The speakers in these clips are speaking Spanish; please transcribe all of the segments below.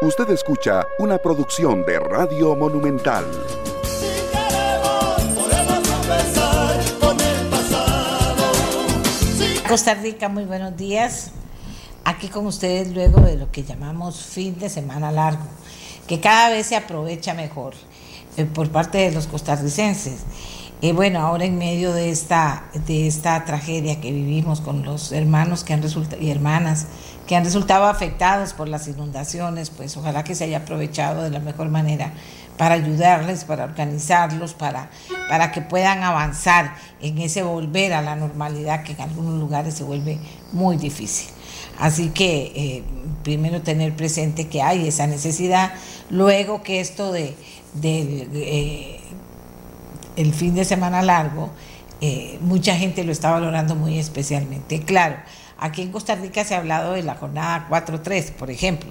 Usted escucha una producción de Radio Monumental. Costa Rica, muy buenos días. Aquí con ustedes luego de lo que llamamos fin de semana largo, que cada vez se aprovecha mejor eh, por parte de los costarricenses. Y bueno, ahora en medio de esta, de esta tragedia que vivimos con los hermanos que han resultado y hermanas que han resultado afectados por las inundaciones, pues ojalá que se haya aprovechado de la mejor manera para ayudarles, para organizarlos, para, para que puedan avanzar en ese volver a la normalidad que en algunos lugares se vuelve muy difícil. Así que eh, primero tener presente que hay esa necesidad, luego que esto de, eh, el fin de semana largo, eh, mucha gente lo está valorando muy especialmente. Claro, aquí en Costa Rica se ha hablado de la jornada 4-3, por ejemplo,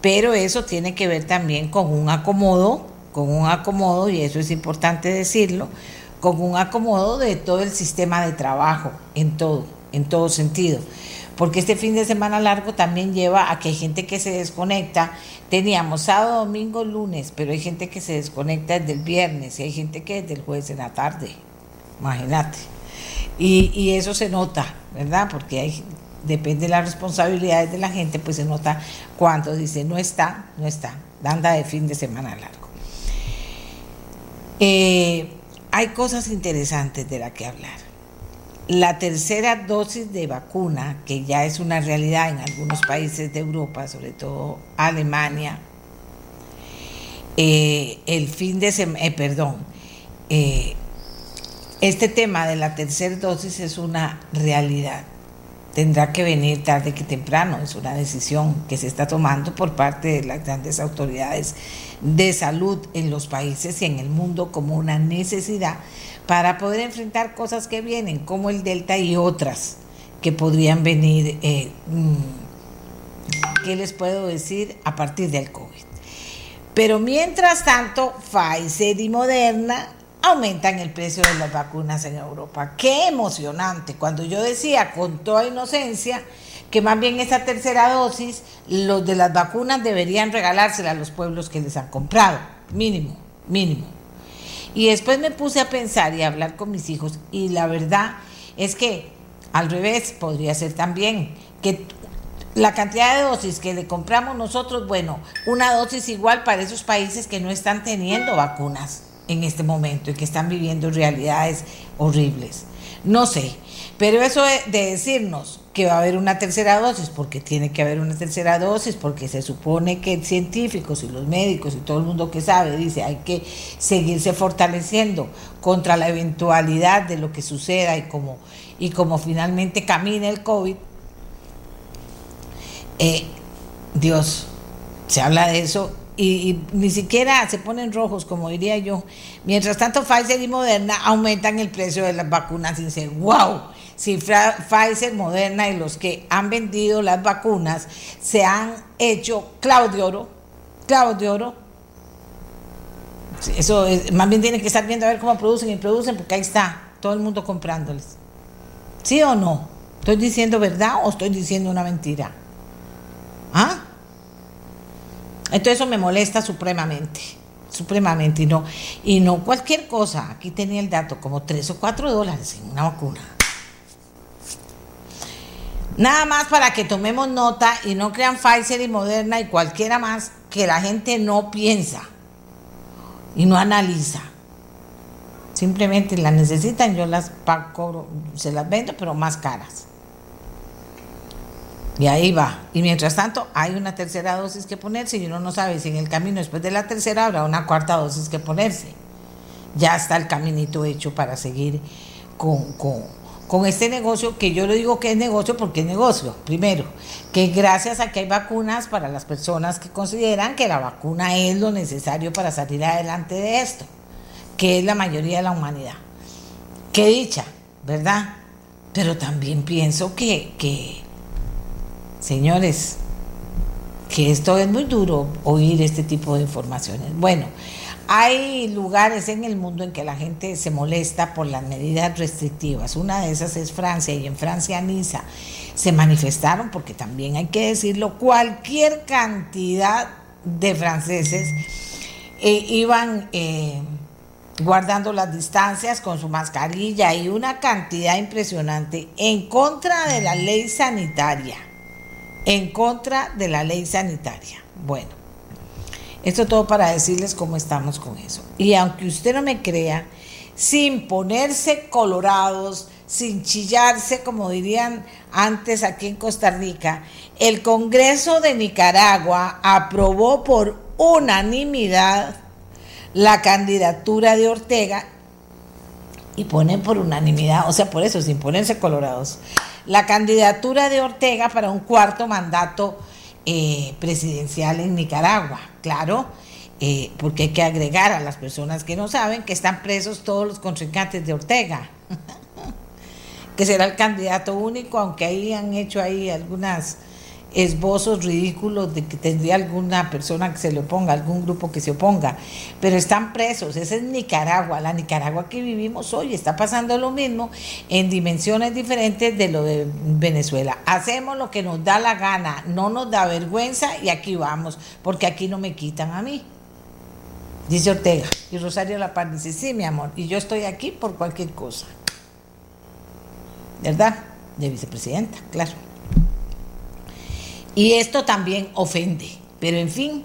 pero eso tiene que ver también con un acomodo, con un acomodo, y eso es importante decirlo, con un acomodo de todo el sistema de trabajo, en todo, en todo sentido porque este fin de semana largo también lleva a que hay gente que se desconecta. Teníamos sábado, domingo, lunes, pero hay gente que se desconecta desde el viernes y hay gente que desde el jueves en la tarde. Imagínate. Y, eso se nota, ¿verdad? Porque depende de las responsabilidades de la gente, pues se nota cuando dice no está, no está. Anda de fin de semana largo. Eh, hay cosas interesantes de las que hablar. La tercera dosis de vacuna, que ya es una realidad en algunos países de Europa, sobre todo Alemania, eh, el fin de eh, perdón, eh, este tema de la tercera dosis es una realidad. Tendrá que venir tarde que temprano, es una decisión que se está tomando por parte de las grandes autoridades de salud en los países y en el mundo como una necesidad para poder enfrentar cosas que vienen, como el Delta y otras que podrían venir, eh, mm, ¿qué les puedo decir? A partir del COVID. Pero mientras tanto, Pfizer y Moderna aumentan el precio de las vacunas en Europa. Qué emocionante. Cuando yo decía con toda inocencia que más bien esa tercera dosis, los de las vacunas deberían regalársela a los pueblos que les han comprado. Mínimo, mínimo. Y después me puse a pensar y a hablar con mis hijos y la verdad es que al revés podría ser también que la cantidad de dosis que le compramos nosotros, bueno, una dosis igual para esos países que no están teniendo vacunas en este momento y que están viviendo realidades horribles. No sé, pero eso de decirnos que va a haber una tercera dosis, porque tiene que haber una tercera dosis, porque se supone que científicos y los médicos y todo el mundo que sabe dice hay que seguirse fortaleciendo contra la eventualidad de lo que suceda y como, y como finalmente camine el COVID. Eh, Dios, se habla de eso y, ni siquiera se ponen rojos, como diría yo. Mientras tanto, Pfizer y Moderna aumentan el precio de las vacunas sin ser wow si Pfizer, Moderna y los que han vendido las vacunas se han hecho clavo de oro, clavos de oro. Eso más bien tienen que estar viendo a ver cómo producen y producen, porque ahí está todo el mundo comprándoles. ¿Sí o no? ¿Estoy diciendo verdad o estoy diciendo una mentira? ¿Ah? Entonces eso me molesta supremamente, supremamente, y no, y no cualquier cosa. Aquí tenía el dato, como tres o cuatro dólares en una vacuna. Nada más para que tomemos nota y no crean Pfizer y Moderna y cualquiera más que la gente no piensa y no analiza. Simplemente las necesitan, yo las pago, se las vendo, pero más caras. Y ahí va. Y mientras tanto, hay una tercera dosis que ponerse y uno no sabe si en el camino después de la tercera habrá una cuarta dosis que ponerse. Ya está el caminito hecho para seguir con, con con este negocio, que yo le digo que es negocio porque es negocio, primero, que gracias a que hay vacunas para las personas que consideran que la vacuna es lo necesario para salir adelante de esto, que es la mayoría de la humanidad. Qué dicha, ¿verdad? Pero también pienso que, que señores, que esto es muy duro oír este tipo de informaciones. Bueno, hay lugares en el mundo en que la gente se molesta por las medidas restrictivas. Una de esas es Francia y en Francia, Niza, se manifestaron, porque también hay que decirlo, cualquier cantidad de franceses eh, iban eh, guardando las distancias con su mascarilla y una cantidad impresionante en contra de la ley sanitaria. En contra de la ley sanitaria. Bueno, esto todo para decirles cómo estamos con eso. Y aunque usted no me crea, sin ponerse colorados, sin chillarse, como dirían antes aquí en Costa Rica, el Congreso de Nicaragua aprobó por unanimidad la candidatura de Ortega y ponen por unanimidad, o sea, por eso, sin ponerse colorados, la candidatura de Ortega para un cuarto mandato eh, presidencial en Nicaragua. Claro, eh, porque hay que agregar a las personas que no saben que están presos todos los contrincantes de Ortega, que será el candidato único, aunque ahí han hecho ahí algunas esbozos ridículos de que tendría alguna persona que se le oponga, algún grupo que se oponga, pero están presos, esa es Nicaragua, la Nicaragua que vivimos hoy, está pasando lo mismo en dimensiones diferentes de lo de Venezuela. Hacemos lo que nos da la gana, no nos da vergüenza y aquí vamos, porque aquí no me quitan a mí. Dice Ortega. Y Rosario La Paz dice, sí, mi amor, y yo estoy aquí por cualquier cosa. ¿Verdad? De vicepresidenta, claro. Y esto también ofende, pero en fin,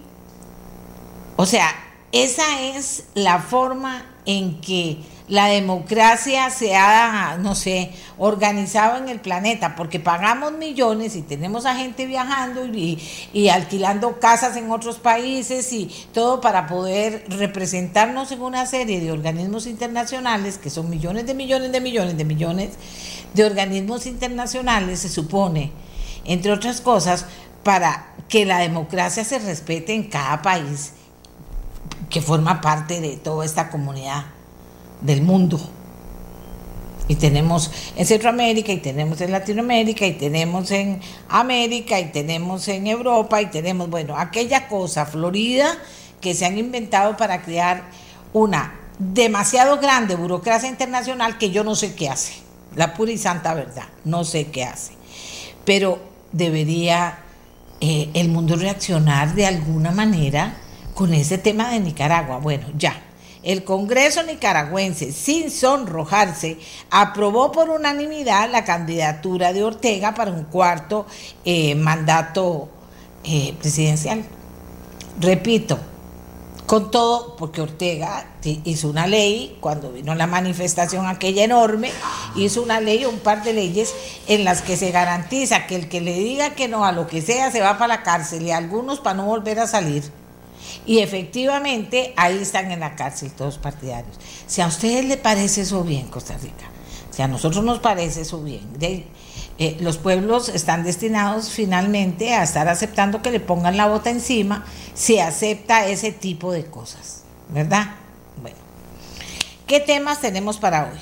o sea, esa es la forma en que la democracia se ha, no sé, organizado en el planeta, porque pagamos millones y tenemos a gente viajando y, y, alquilando casas en otros países y todo para poder representarnos en una serie de organismos internacionales, que son millones de millones de millones de millones de organismos internacionales, se supone entre otras cosas, para que la democracia se respete en cada país que forma parte de toda esta comunidad del mundo. Y tenemos en Centroamérica, y tenemos en Latinoamérica, y tenemos en América, y tenemos en Europa, y tenemos, bueno, aquella cosa florida que se han inventado para crear una demasiado grande burocracia internacional que yo no sé qué hace. La pura y santa verdad, no sé qué hace. Pero debería eh, el mundo reaccionar de alguna manera con ese tema de Nicaragua. Bueno, ya. El Congreso nicaragüense, sin sonrojarse, aprobó por unanimidad la candidatura de Ortega para un cuarto eh, mandato eh, presidencial. Repito, con todo, porque Ortega hizo una ley, cuando vino la manifestación aquella enorme, hizo una ley, un par de leyes en las que se garantiza que el que le diga que no a lo que sea se va para la cárcel y algunos para no volver a salir. Y efectivamente ahí están en la cárcel todos partidarios. Si a ustedes les parece eso bien, Costa Rica, si a nosotros nos parece eso bien, eh, los pueblos están destinados finalmente a estar aceptando que le pongan la bota encima si acepta ese tipo de cosas, ¿verdad? Bueno, ¿qué temas tenemos para hoy?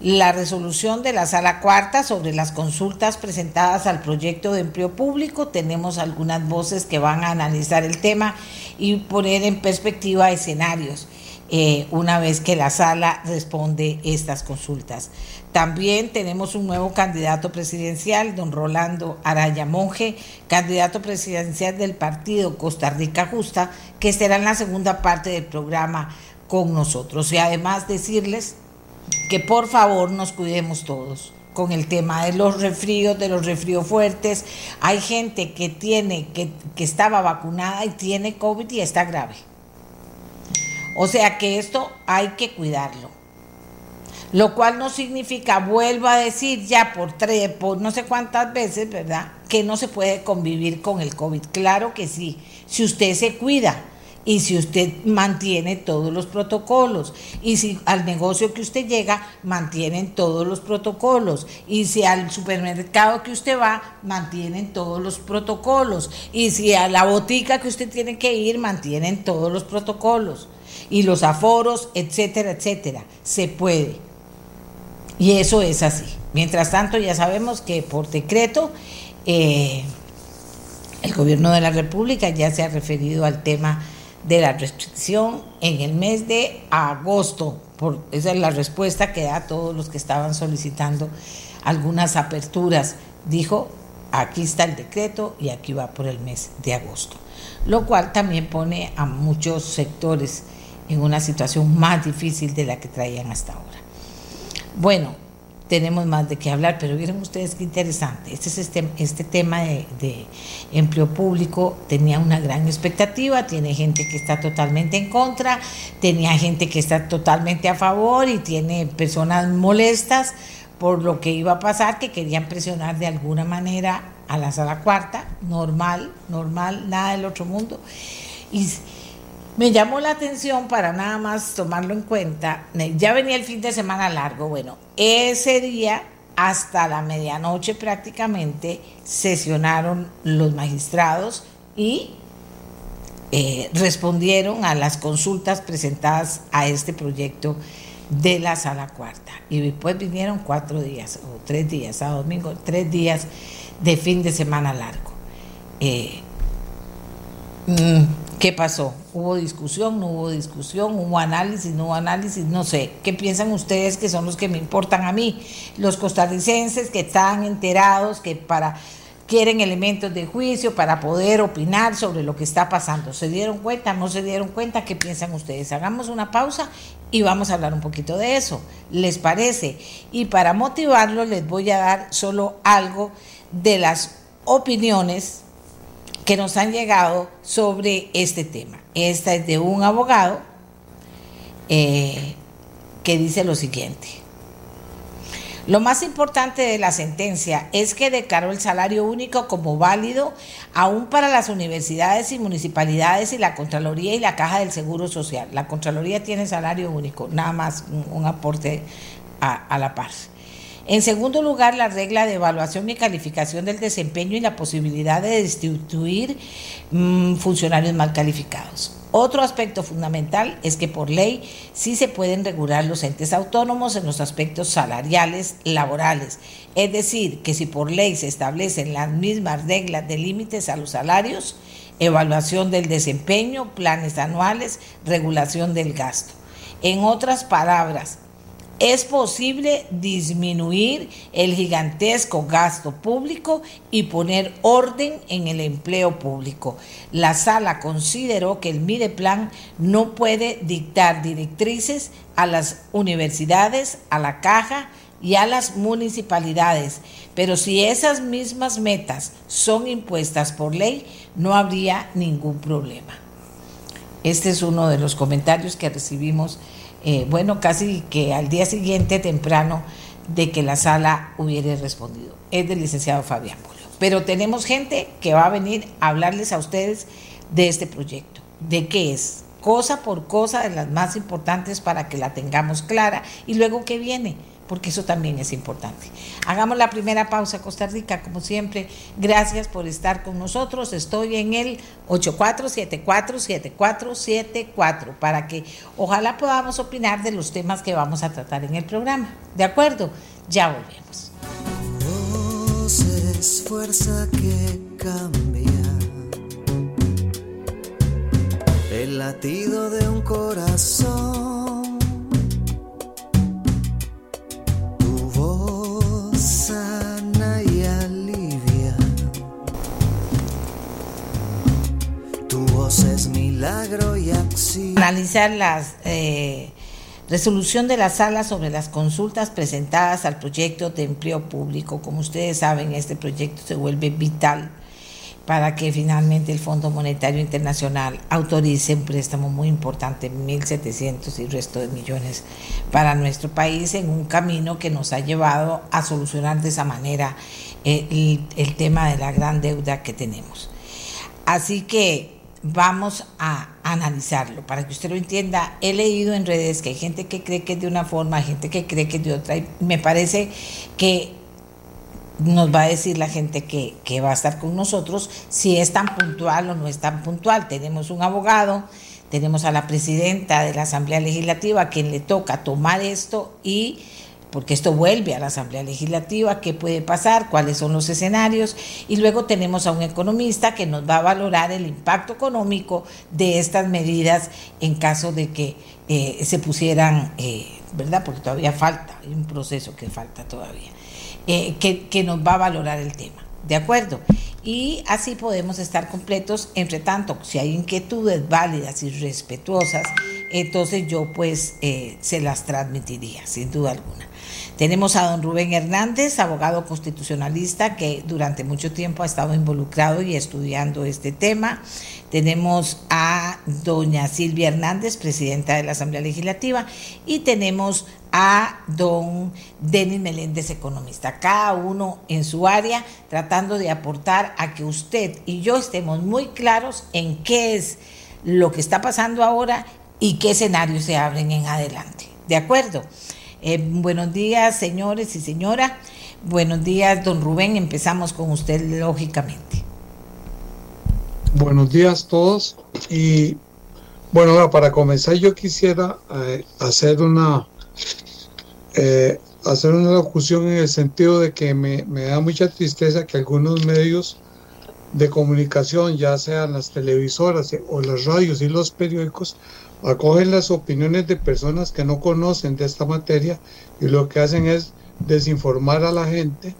La resolución de la sala cuarta sobre las consultas presentadas al proyecto de empleo público. Tenemos algunas voces que van a analizar el tema y poner en perspectiva escenarios. Eh, una vez que la sala responde estas consultas. También tenemos un nuevo candidato presidencial, don Rolando Araya Monje, candidato presidencial del partido Costa Rica Justa, que será en la segunda parte del programa con nosotros. Y además decirles que por favor nos cuidemos todos con el tema de los resfríos, de los resfríos fuertes. Hay gente que tiene, que, que estaba vacunada y tiene COVID y está grave. O sea que esto hay que cuidarlo. Lo cual no significa, vuelvo a decir ya por, tres, por no sé cuántas veces, ¿verdad? Que no se puede convivir con el COVID. Claro que sí, si usted se cuida y si usted mantiene todos los protocolos y si al negocio que usted llega mantienen todos los protocolos y si al supermercado que usted va mantienen todos los protocolos y si a la botica que usted tiene que ir mantienen todos los protocolos y los aforos, etcétera, etcétera. Se puede. Y eso es así. Mientras tanto, ya sabemos que por decreto eh, el gobierno de la República ya se ha referido al tema de la restricción en el mes de agosto. Por, esa es la respuesta que da a todos los que estaban solicitando algunas aperturas. Dijo aquí está el decreto y aquí va por el mes de agosto, lo cual también pone a muchos sectores en una situación más difícil de la que traían hasta ahora. Bueno, tenemos más de qué hablar, pero vieron ustedes qué interesante. Este, es este, este tema de, de, empleo público tenía una gran expectativa, tiene gente que está totalmente en contra, tenía gente que está totalmente a favor y tiene personas molestas por lo que iba a pasar, que querían presionar de alguna manera a la sala cuarta, normal, normal, nada del otro mundo. Y me llamó la atención para nada más tomarlo en cuenta. Ya venía el fin de semana largo. Bueno, ese día hasta la medianoche prácticamente sesionaron los magistrados y eh, respondieron a las consultas presentadas a este proyecto de la sala cuarta. Y después vinieron cuatro días o tres días, a domingo, tres días de fin de semana largo. Eh, mm, ¿Qué pasó? ¿Hubo discusión? ¿No hubo discusión? ¿Hubo análisis? ¿No hubo análisis? No sé. ¿Qué piensan ustedes que son los que me importan a mí? Los costarricenses que están enterados, que para quieren elementos de juicio para poder opinar sobre lo que está pasando. ¿Se dieron cuenta? ¿No se dieron cuenta? ¿Qué piensan ustedes? Hagamos una pausa y vamos a hablar un poquito de eso. ¿Les parece? Y para motivarlo les voy a dar solo algo de las opiniones que nos han llegado sobre este tema. Esta es de un abogado eh, que dice lo siguiente. Lo más importante de la sentencia es que declaró el salario único como válido aún para las universidades y municipalidades y la Contraloría y la Caja del Seguro Social. La Contraloría tiene salario único, nada más un, aporte a, a la par. En segundo lugar, la regla de evaluación y calificación del desempeño y la posibilidad de destituir mm, funcionarios mal calificados. Otro aspecto fundamental es que por ley sí se pueden regular los entes autónomos en los aspectos salariales laborales. Es decir, que si por ley se establecen las mismas reglas de límites a los salarios, evaluación del desempeño, planes anuales, regulación del gasto. En otras palabras, es posible disminuir el gigantesco gasto público y poner orden en el empleo público. La sala consideró que el Mideplan no puede dictar directrices a las universidades, a la caja y a las municipalidades, pero si esas mismas metas son impuestas por ley, no habría ningún problema. Este es uno de los comentarios que recibimos eh, bueno, casi que al día siguiente temprano de que la sala hubiera respondido. Es del licenciado Fabián Bolio. Pero tenemos gente que va a venir a hablarles a ustedes de este proyecto, de qué es, cosa por cosa de las más importantes para que la tengamos clara y luego qué viene porque eso también es importante. Hagamos la primera pausa, Costa Rica, como siempre. Gracias por estar con nosotros. Estoy en el 84747474 para que ojalá podamos opinar de los temas que vamos a tratar en el programa. ¿De acuerdo? Ya volvemos. fuerza que cambia el latido de un corazón es milagro y acción. Analizar la eh, resolución de la sala sobre las consultas presentadas al proyecto de empleo público. Como ustedes saben, este proyecto se vuelve vital para que finalmente el Fondo Monetario Internacional autorice un préstamo muy importante, 1.700 y resto de millones para nuestro país en un camino que nos ha llevado a solucionar de esa manera eh, el tema de la gran deuda que tenemos. Así que vamos a analizarlo para que usted lo entienda. He leído en redes que hay gente que cree que es de una forma, gente que cree que es de otra. Y me parece que nos va a decir la gente que, que va a estar con nosotros si es tan puntual o no es tan puntual. Tenemos un abogado, tenemos a la presidenta de la Asamblea Legislativa a quien le toca tomar esto y porque esto vuelve a la Asamblea Legislativa, qué puede pasar, cuáles son los escenarios, y luego tenemos a un economista que nos va a valorar el impacto económico de estas medidas en caso de que eh, se pusieran, eh, ¿verdad? Porque todavía falta, hay un proceso que falta todavía, eh, que, nos va a valorar el tema. ¿De acuerdo? Y así podemos estar completos. Entre tanto, si hay inquietudes válidas y respetuosas, entonces yo pues se las transmitiría, sin duda alguna. Tenemos a don Rubén Hernández, abogado constitucionalista que durante mucho tiempo ha estado involucrado y estudiando este tema. Tenemos a doña Silvia Hernández, presidenta de la Asamblea Legislativa, y tenemos a don Denis Meléndez, economista, cada uno en su área, tratando de aportar a que usted y yo estemos muy claros en qué es lo que está pasando ahora y qué escenarios se abren en adelante. ¿De acuerdo? Eh, buenos días, señores y señora. Buenos días, don Rubén. Empezamos con usted, lógicamente. Buenos días a todos. Y bueno, para comenzar yo quisiera eh, hacer una eh, hacer una locución en el sentido de que me, me, da mucha tristeza que algunos medios de comunicación, ya sean las televisoras o las radios y los periódicos, acogen las opiniones de personas que no conocen de esta materia y lo que hacen es desinformar a la gente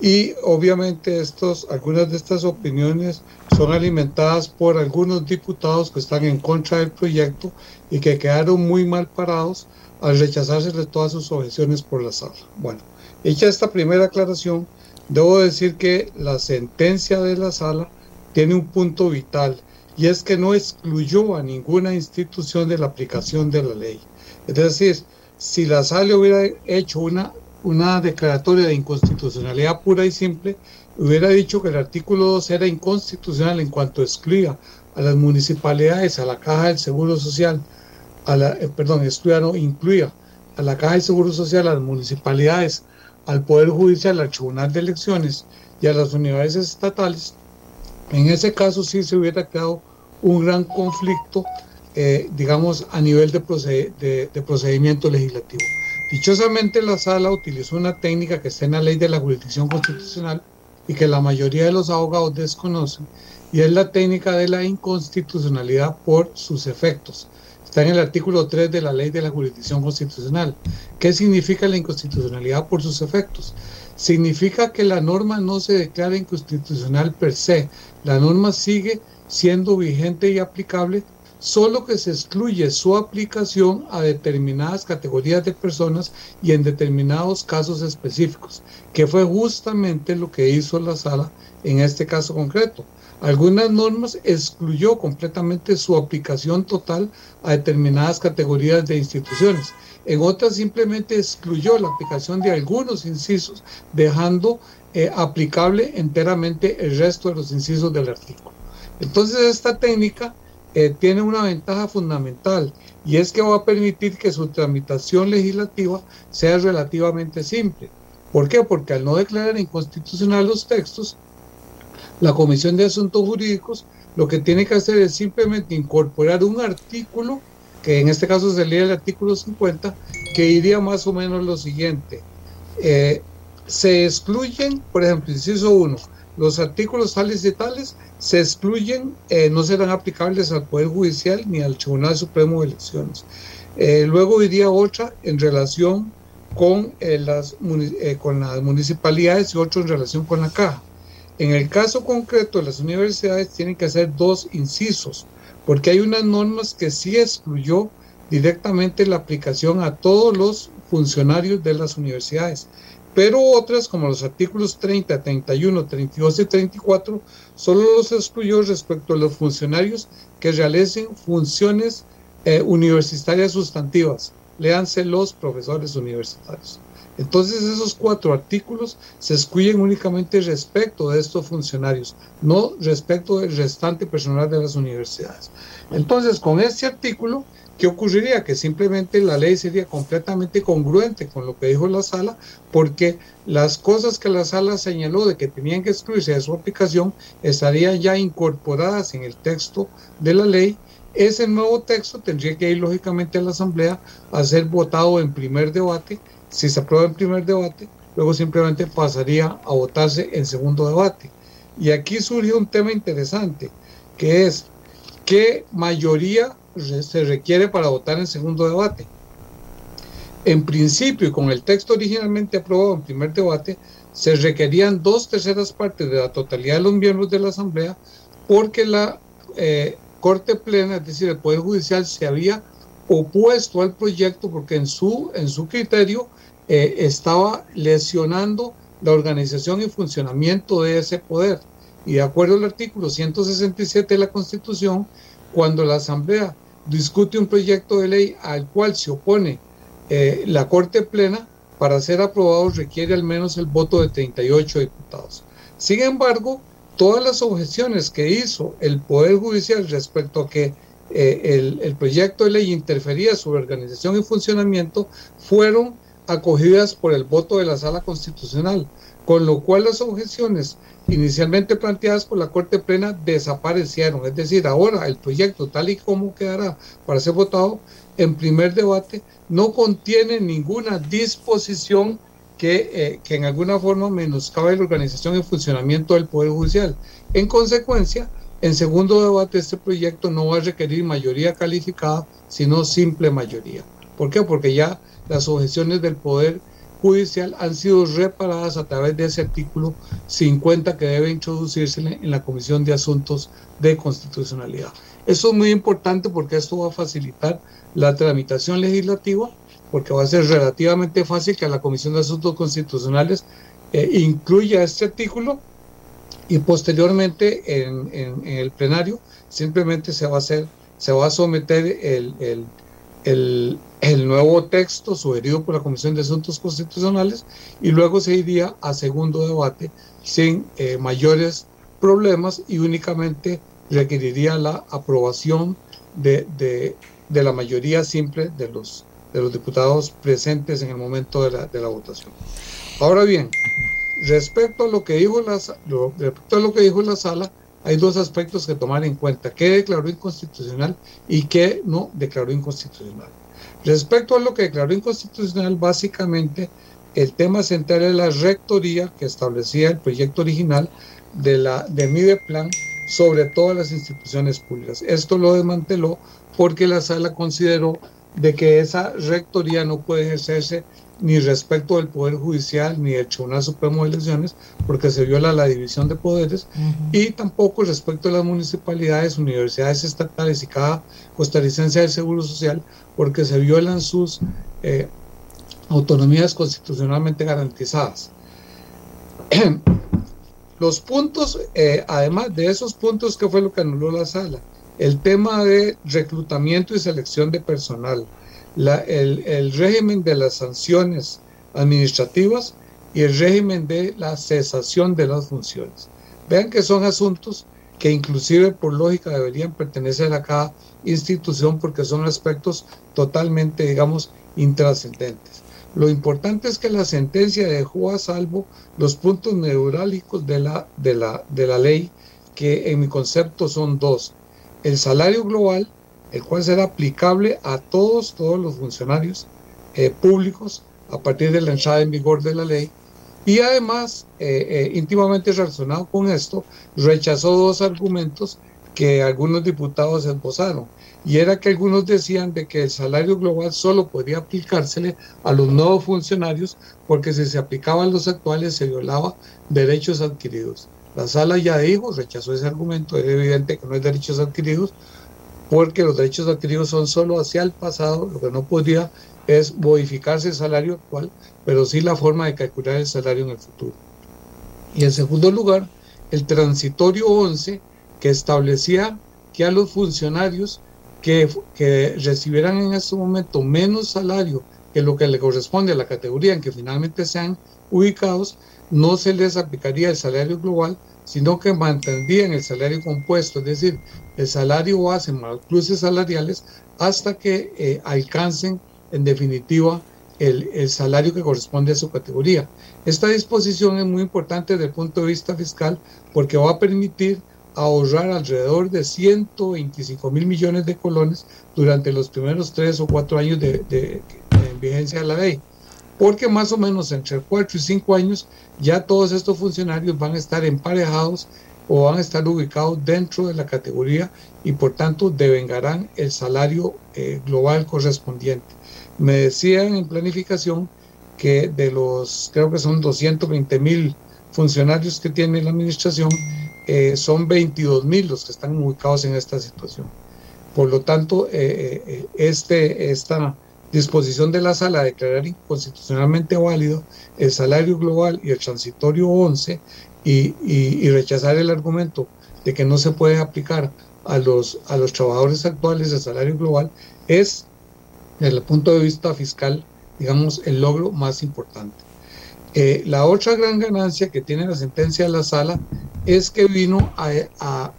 y obviamente estos, algunas de estas opiniones son alimentadas por algunos diputados que están en contra del proyecto y que quedaron muy mal parados al rechazarse todas sus objeciones por la sala. Bueno, hecha esta primera aclaración, debo decir que la sentencia de la sala tiene un punto vital y es que no excluyó a ninguna institución de la aplicación de la ley. Es decir, si la sala hubiera hecho una, una declaratoria de inconstitucionalidad pura y simple, hubiera dicho que el artículo 2 era inconstitucional en cuanto excluía a las municipalidades, a la Caja del Seguro Social, a la, eh, perdón, excluía, no, incluía a la Caja del Seguro Social, a las municipalidades, al Poder Judicial, al Tribunal de Elecciones y a las universidades estatales, en ese caso sí se hubiera creado un gran conflicto, eh, digamos, a nivel de, de, procedimiento legislativo. Dichosamente la sala utilizó una técnica que está en la ley de la jurisdicción constitucional y que la mayoría de los abogados desconocen, y es la técnica de la inconstitucionalidad por sus efectos. Está en el artículo 3 de la ley de la jurisdicción constitucional. ¿Qué significa la inconstitucionalidad por sus efectos? Significa que la norma no se declara inconstitucional per se. La norma sigue siendo vigente y aplicable, solo que se excluye su aplicación a determinadas categorías de personas y en determinados casos específicos, que fue justamente lo que hizo la sala en este caso concreto. Algunas normas excluyó completamente su aplicación total a determinadas categorías de instituciones. En otras simplemente excluyó la aplicación de algunos incisos, dejando eh, aplicable enteramente el resto de los incisos del artículo. Entonces esta técnica eh, tiene una ventaja fundamental y es que va a permitir que su tramitación legislativa sea relativamente simple. ¿Por qué? Porque al no declarar inconstitucional los textos, la Comisión de Asuntos Jurídicos lo que tiene que hacer es simplemente incorporar un artículo, que en este caso sería el artículo 50, que diría más o menos lo siguiente. Eh, se excluyen, por ejemplo, inciso 1, los artículos tales y tales se excluyen, eh, no serán aplicables al Poder Judicial ni al Tribunal Supremo de Elecciones. Eh, luego iría otra en relación con, las, con las municipalidades y otro en relación con la caja. En el caso concreto, las universidades tienen que hacer dos incisos, porque hay unas normas que sí excluyó directamente la aplicación a todos los funcionarios de las universidades, pero otras como los artículos 30, 31, 32 y 34 solo los excluyó respecto a los funcionarios que realicen funciones eh, universitarias sustantivas, léanse los profesores universitarios. Entonces esos cuatro artículos se excluyen únicamente respecto de estos funcionarios, no respecto del restante personal de las universidades. Entonces con este artículo, ¿qué ocurriría? Que simplemente la ley sería completamente congruente con lo que dijo la sala, porque las cosas que la sala señaló de que tenían que excluirse de su aplicación estarían ya incorporadas en el texto de la ley ese nuevo texto tendría que ir lógicamente a la Asamblea a ser votado en primer debate si se aprueba en primer debate, luego simplemente pasaría a votarse en segundo debate. Y aquí surge un tema interesante, que es qué mayoría se requiere para votar en segundo debate. En principio, y con el texto originalmente aprobado en primer debate, se requerían dos terceras partes de la totalidad de los miembros de la Asamblea porque la eh, Corte Plena, es decir, el Poder Judicial, se había opuesto al proyecto porque en su, en su criterio eh, estaba lesionando la organización y funcionamiento de ese poder. Y de acuerdo al artículo 167 de la Constitución, cuando la Asamblea discute un proyecto de ley al cual se opone eh, la Corte Plena, para ser aprobado requiere al menos el voto de 38 diputados. Sin embargo, todas las objeciones que hizo el Poder Judicial respecto a que eh, el, el, proyecto de ley interfería su organización y funcionamiento fueron acogidas por el voto de la Sala Constitucional, con lo cual las objeciones inicialmente planteadas por la Corte Plena desaparecieron. Es decir, ahora el proyecto tal y como quedará para ser votado en primer debate no contiene ninguna disposición que, eh, que en alguna forma menoscabe la organización y funcionamiento del Poder Judicial. En consecuencia, en segundo debate este proyecto no va a requerir mayoría calificada, sino simple mayoría. ¿Por qué? Porque ya las objeciones del Poder Judicial han sido reparadas a través de ese artículo 50 que debe introducirse en la Comisión de Asuntos de Constitucionalidad. Eso es muy importante porque esto va a facilitar la tramitación legislativa, porque va a ser relativamente fácil que la Comisión de Asuntos Constitucionales eh, incluya este artículo y posteriormente en, el plenario simplemente se va a hacer, se va a someter el, el, el, nuevo texto sugerido por la Comisión de Asuntos Constitucionales y luego se iría a segundo debate sin eh, mayores problemas y únicamente requeriría la aprobación de, de, de la mayoría simple de los, de los diputados presentes en el momento de la, de la votación. Ahora bien, respecto a lo que dijo la, respecto a lo que dijo la sala, hay dos aspectos que tomar en cuenta, qué declaró inconstitucional y qué no declaró inconstitucional. Respecto a lo que declaró inconstitucional, básicamente el tema central es la rectoría que establecía el proyecto original de la de Mideplan sobre todas las instituciones públicas. Esto lo desmanteló porque la sala consideró de que esa rectoría no puede ejercerse ni respecto del Poder Judicial ni del Tribunal Supremo de Elecciones, porque se viola la división de poderes, uh -huh. y tampoco respecto a las municipalidades, universidades estatales y cada costarricense del Seguro Social, porque se violan sus eh, autonomías constitucionalmente garantizadas. Los puntos, eh, además de esos puntos, ¿qué fue lo que anuló la sala? el tema de reclutamiento y selección de personal, el, el, régimen de las sanciones administrativas y el régimen de la cesación de las funciones. Vean que son asuntos que inclusive por lógica deberían pertenecer a cada institución porque son aspectos totalmente, digamos, intrascendentes. Lo importante es que la sentencia dejó a salvo los puntos neurálgicos de la, de la, de la ley, que en mi concepto son dos el salario global, el cual será aplicable a todos, todos los funcionarios eh, públicos a partir de la entrada en vigor de la ley. Y además, eh, eh, íntimamente relacionado con esto, rechazó dos argumentos que algunos diputados esbozaron. Y era que algunos decían de que el salario global solo podía aplicársele a los nuevos funcionarios porque si se aplicaba a los actuales se violaba derechos adquiridos. La sala ya dijo, rechazó ese argumento, es evidente que no hay derechos adquiridos, porque los derechos adquiridos son solo hacia el pasado, lo que no podría es modificarse el salario actual, pero sí la forma de calcular el salario en el futuro. Y en segundo lugar, el transitorio 11, que establecía que a los funcionarios que, que recibieran en este momento menos salario que lo que le corresponde a la categoría en que finalmente sean ubicados, no se les aplicaría el salario global, sino que mantendrían el salario compuesto, es decir, el salario base más cruces salariales hasta que eh, alcancen en definitiva el, el, salario que corresponde a su categoría. Esta disposición es muy importante desde el punto de vista fiscal porque va a permitir ahorrar alrededor de 125 mil millones de colones durante los primeros tres o cuatro años de vigencia de la ley porque más o menos entre 4 y 5 años ya todos estos funcionarios van a estar emparejados o van a estar ubicados dentro de la categoría y por tanto devengarán el salario eh, global correspondiente. Me decían en planificación que de los, creo que son 220 mil funcionarios que tiene la administración, eh, son 22 mil los que están ubicados en esta situación. Por lo tanto, eh, este, esta disposición de la sala de declarar inconstitucionalmente válido el salario global y el transitorio 11 y, y, rechazar el argumento de que no se puede aplicar a los, a los trabajadores actuales el salario global es, desde el punto de vista fiscal, digamos, el logro más importante. Eh, la otra gran ganancia que tiene la sentencia de la sala es que vino a, a,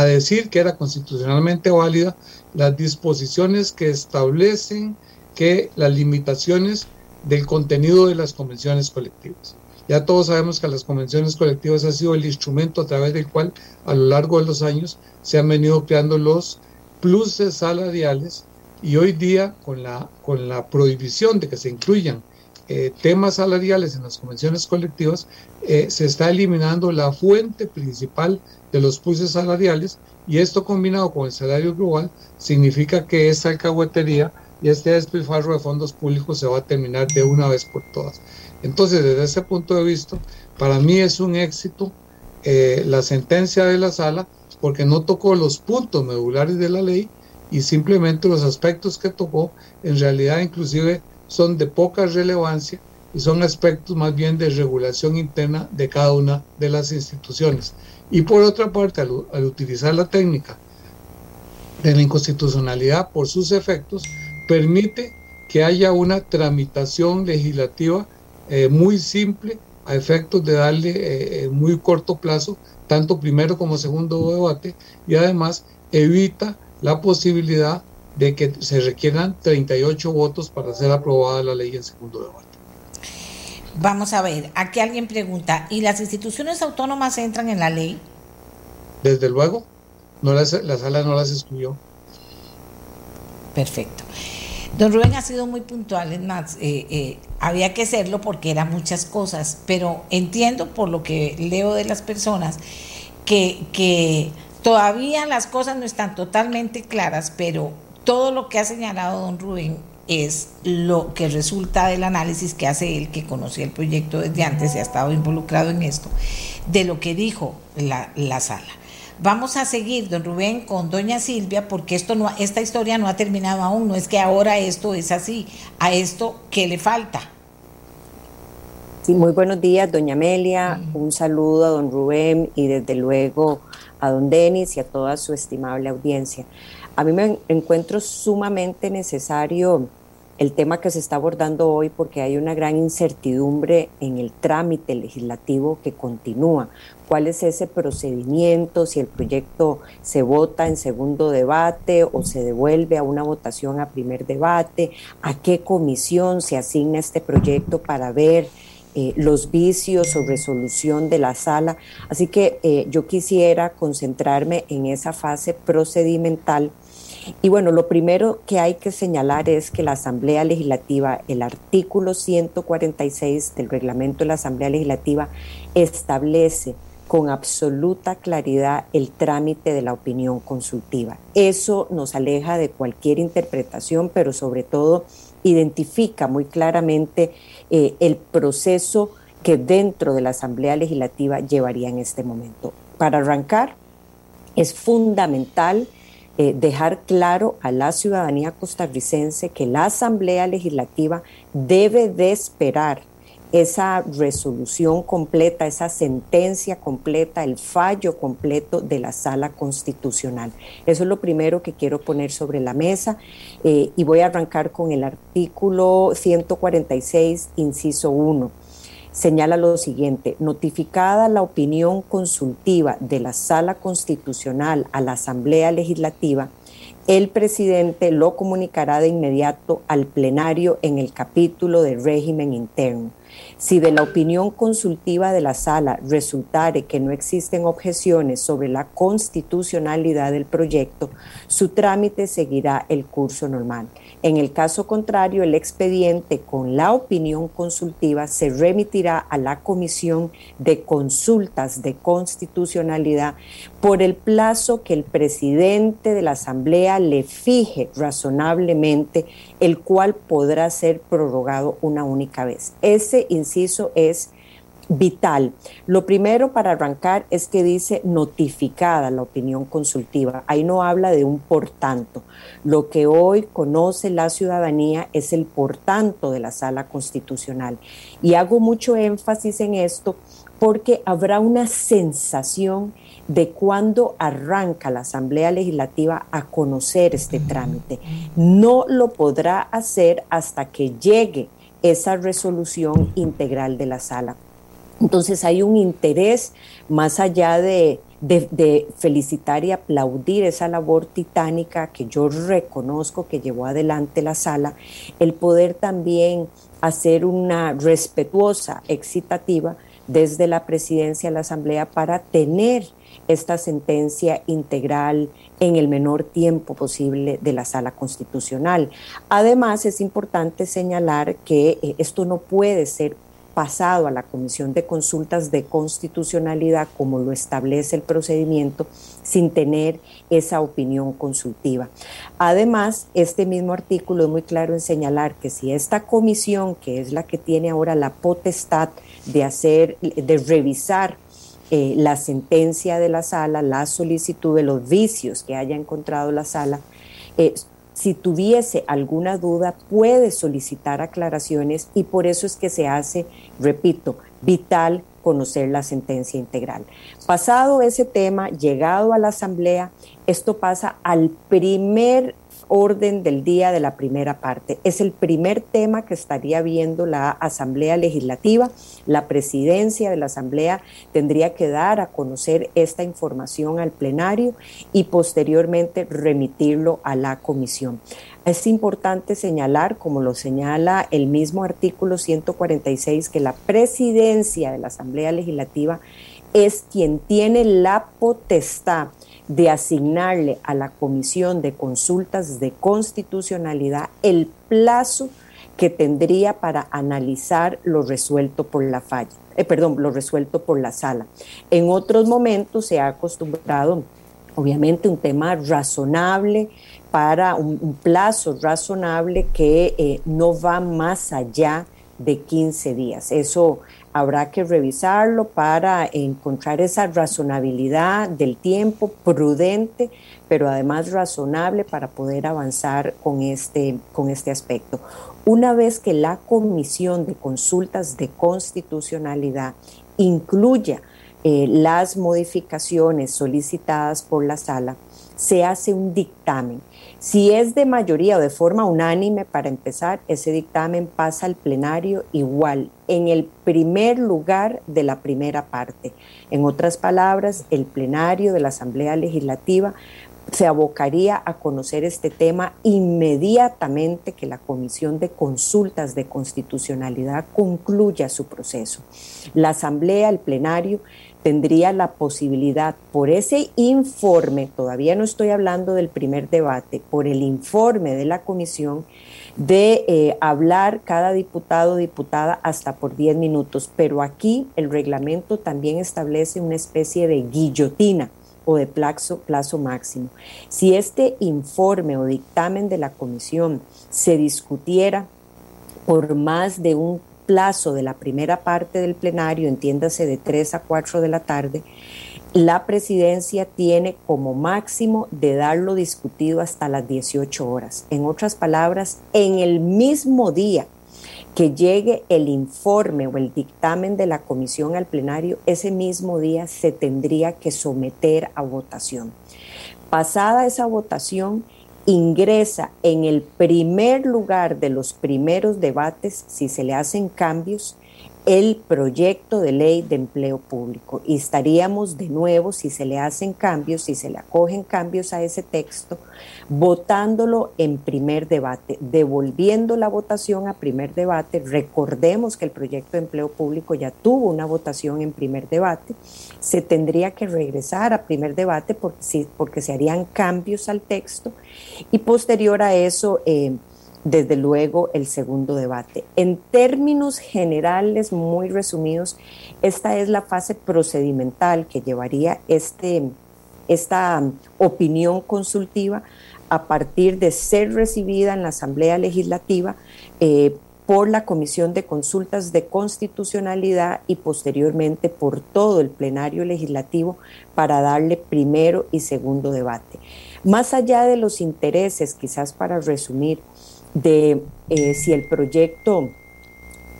decir que era constitucionalmente válida las disposiciones que establecen que las limitaciones del contenido de las convenciones colectivas. Ya todos sabemos que las convenciones colectivas ha sido el instrumento a través del cual a lo largo de los años se han venido creando los pluses salariales y hoy día con la, con la prohibición de que se incluyan eh, temas salariales en las convenciones colectivas, eh, se está eliminando la fuente principal de los pluses salariales y esto combinado con el salario global significa que esta alcahuetería y este despilfarro de fondos públicos se va a terminar de una vez por todas. Entonces, desde ese punto de vista, para mí es un éxito eh, la sentencia de la sala porque no tocó los puntos medulares de la ley, y simplemente los aspectos que tocó en realidad inclusive son de poca relevancia y son aspectos más bien de regulación interna de cada una de las instituciones. Y por otra parte, al, utilizar la técnica de la inconstitucionalidad por sus efectos, permite que haya una tramitación legislativa eh, muy simple a efectos de darle eh, en muy corto plazo, tanto primero como segundo debate, y además evita la posibilidad de que se requieran 38 votos para ser aprobada la ley en segundo debate. Vamos a ver, aquí alguien pregunta, ¿y las instituciones autónomas entran en la ley? Desde luego, no la sala no las excluyó. Perfecto. Don Rubén ha sido muy puntual, es más, eh, eh, había que hacerlo porque eran muchas cosas, pero entiendo por lo que leo de las personas que, que Todavía las cosas no están totalmente claras, pero todo lo que ha señalado don Rubén es lo que resulta del análisis que hace él, que conocía el proyecto desde antes y ha estado involucrado en esto, de lo que dijo la, sala. Vamos a seguir, don Rubén, con doña Silvia, porque esto no, esta historia no ha terminado aún, no es que ahora esto es así, a esto, ¿qué le falta? Sí, muy buenos días, doña Amelia, un saludo a don Rubén y desde luego a don Denis y a toda su estimable audiencia. A mí me encuentro sumamente necesario el tema que se está abordando hoy porque hay una gran incertidumbre en el trámite legislativo que continúa. ¿Cuál es ese procedimiento? Si el proyecto se vota en segundo debate o se devuelve a una votación a primer debate, a qué comisión se asigna este proyecto para ver eh, los vicios o resolución de la sala. Así que eh, yo quisiera concentrarme en esa fase procedimental. Y bueno, lo primero que hay que señalar es que la Asamblea Legislativa, el artículo 146 del reglamento de la Asamblea Legislativa, establece con absoluta claridad el trámite de la opinión consultiva. Eso nos aleja de cualquier interpretación, pero sobre todo identifica muy claramente eh, el proceso que dentro de la Asamblea Legislativa llevaría en este momento. Para arrancar, es fundamental eh, dejar claro a la ciudadanía costarricense que la Asamblea Legislativa debe de esperar esa resolución completa, esa sentencia completa, el fallo completo de la sala constitucional. Eso es lo primero que quiero poner sobre la mesa eh, y voy a arrancar con el artículo 146, inciso 1. Señala lo siguiente, notificada la opinión consultiva de la sala constitucional a la Asamblea Legislativa, el presidente lo comunicará de inmediato al plenario en el capítulo de régimen interno Si de la opinión consultiva de la sala resultare que no existen objeciones sobre la constitucionalidad del proyecto, su trámite seguirá el curso normal. En el caso contrario, el expediente con la opinión consultiva se remitirá a la Comisión de Consultas de Constitucionalidad por el plazo que el presidente de la Asamblea le fije razonablemente, el cual podrá ser prorrogado una única vez. Ese inciso es vital. Lo primero para arrancar es que dice notificada la opinión consultiva. Ahí no habla de un por tanto. Lo que hoy conoce la ciudadanía es el por tanto de la sala constitucional. Y hago mucho énfasis en esto porque habrá una sensación de cuando arranca la Asamblea Legislativa a conocer este trámite. No lo podrá hacer hasta que llegue esa resolución integral de la sala. Entonces hay un interés más allá de, felicitar y aplaudir esa labor titánica que yo reconozco que llevó adelante la sala, el poder también hacer una respetuosa, excitativa desde la presidencia de la Asamblea para tener esta sentencia integral en el menor tiempo posible de la sala constitucional. Además, es importante señalar que eh, esto no puede ser pasado a la Comisión de Consultas de Constitucionalidad, como lo establece el procedimiento, sin tener esa opinión consultiva. Además, este mismo artículo es muy claro en señalar que si esta comisión, que es la que tiene ahora la potestad de hacer, de revisar eh, la sentencia de la sala, la solicitud de los vicios que haya encontrado la sala, eh, si tuviese alguna duda, puede solicitar aclaraciones y por eso es que se hace, repito, vital conocer la sentencia integral. Pasado ese tema, llegado a la Asamblea, esto pasa al primer orden del día de la primera parte. Es el primer tema que estaría viendo la Asamblea Legislativa. La presidencia de la Asamblea tendría que dar a conocer esta información al plenario y posteriormente remitirlo a la comisión. Es importante señalar, como lo señala el mismo artículo 146, que la presidencia de la Asamblea Legislativa es quien tiene la potestad de asignarle a la Comisión de Consultas de Constitucionalidad el plazo que tendría para analizar lo resuelto por la falla, eh, perdón, lo resuelto por la sala. En otros momentos se ha acostumbrado, obviamente, un tema razonable para un, plazo razonable que eh, no va más allá de 15 días. Eso habrá que revisarlo para encontrar esa razonabilidad del tiempo prudente, pero además razonable para poder avanzar con este, con este aspecto. Una vez que la Comisión de Consultas de Constitucionalidad incluya eh, las modificaciones solicitadas por la sala, se hace un dictamen si es de mayoría o de forma unánime, para empezar, ese dictamen pasa al plenario igual, en el primer lugar de la primera parte. En otras palabras, el plenario de la Asamblea Legislativa se abocaría a conocer este tema inmediatamente que la Comisión de Consultas de Constitucionalidad concluya su proceso. La Asamblea, el plenario, tendría la posibilidad, por ese informe, todavía no estoy hablando del primer debate, por el informe de la comisión, de eh, hablar cada diputado o diputada hasta por 10 minutos. Pero aquí el reglamento también establece una especie de guillotina o de plazo, plazo máximo. Si este informe o dictamen de la comisión se discutiera por más de un plazo de la primera parte del plenario, entiéndase de 3 a 4 de la tarde, la presidencia tiene como máximo de darlo discutido hasta las 18 horas. En otras palabras, en el mismo día que llegue el informe o el dictamen de la comisión al plenario, ese mismo día se tendría que someter a votación. Pasada esa votación, ingresa en el primer lugar de los primeros debates, si se le hacen cambios, el proyecto de ley de empleo público. Y estaríamos de nuevo, si se le hacen cambios, si se le acogen cambios a ese texto, votándolo en primer debate, devolviendo la votación a primer debate. Recordemos que el proyecto de empleo público ya tuvo una votación en primer debate, se tendría que regresar a primer debate porque, porque se harían cambios al texto. Y posterior a eso... Eh, desde luego el segundo debate. En términos generales, muy resumidos, esta es la fase procedimental que llevaría este, esta opinión consultiva a partir de ser recibida en la Asamblea Legislativa eh, por la Comisión de Consultas de Constitucionalidad y posteriormente por todo el plenario legislativo para darle primero y segundo debate. Más allá de los intereses, quizás para resumir, de eh, si el proyecto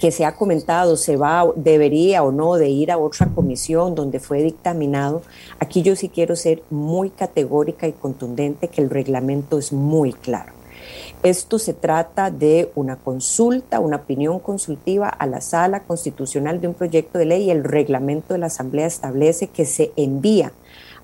que se ha comentado se va, debería o no de ir a otra comisión donde fue dictaminado, aquí yo sí quiero ser muy categórica y contundente que el reglamento es muy claro. Esto se trata de una consulta, una opinión consultiva a la sala constitucional de un proyecto de ley y el reglamento de la Asamblea establece que se envía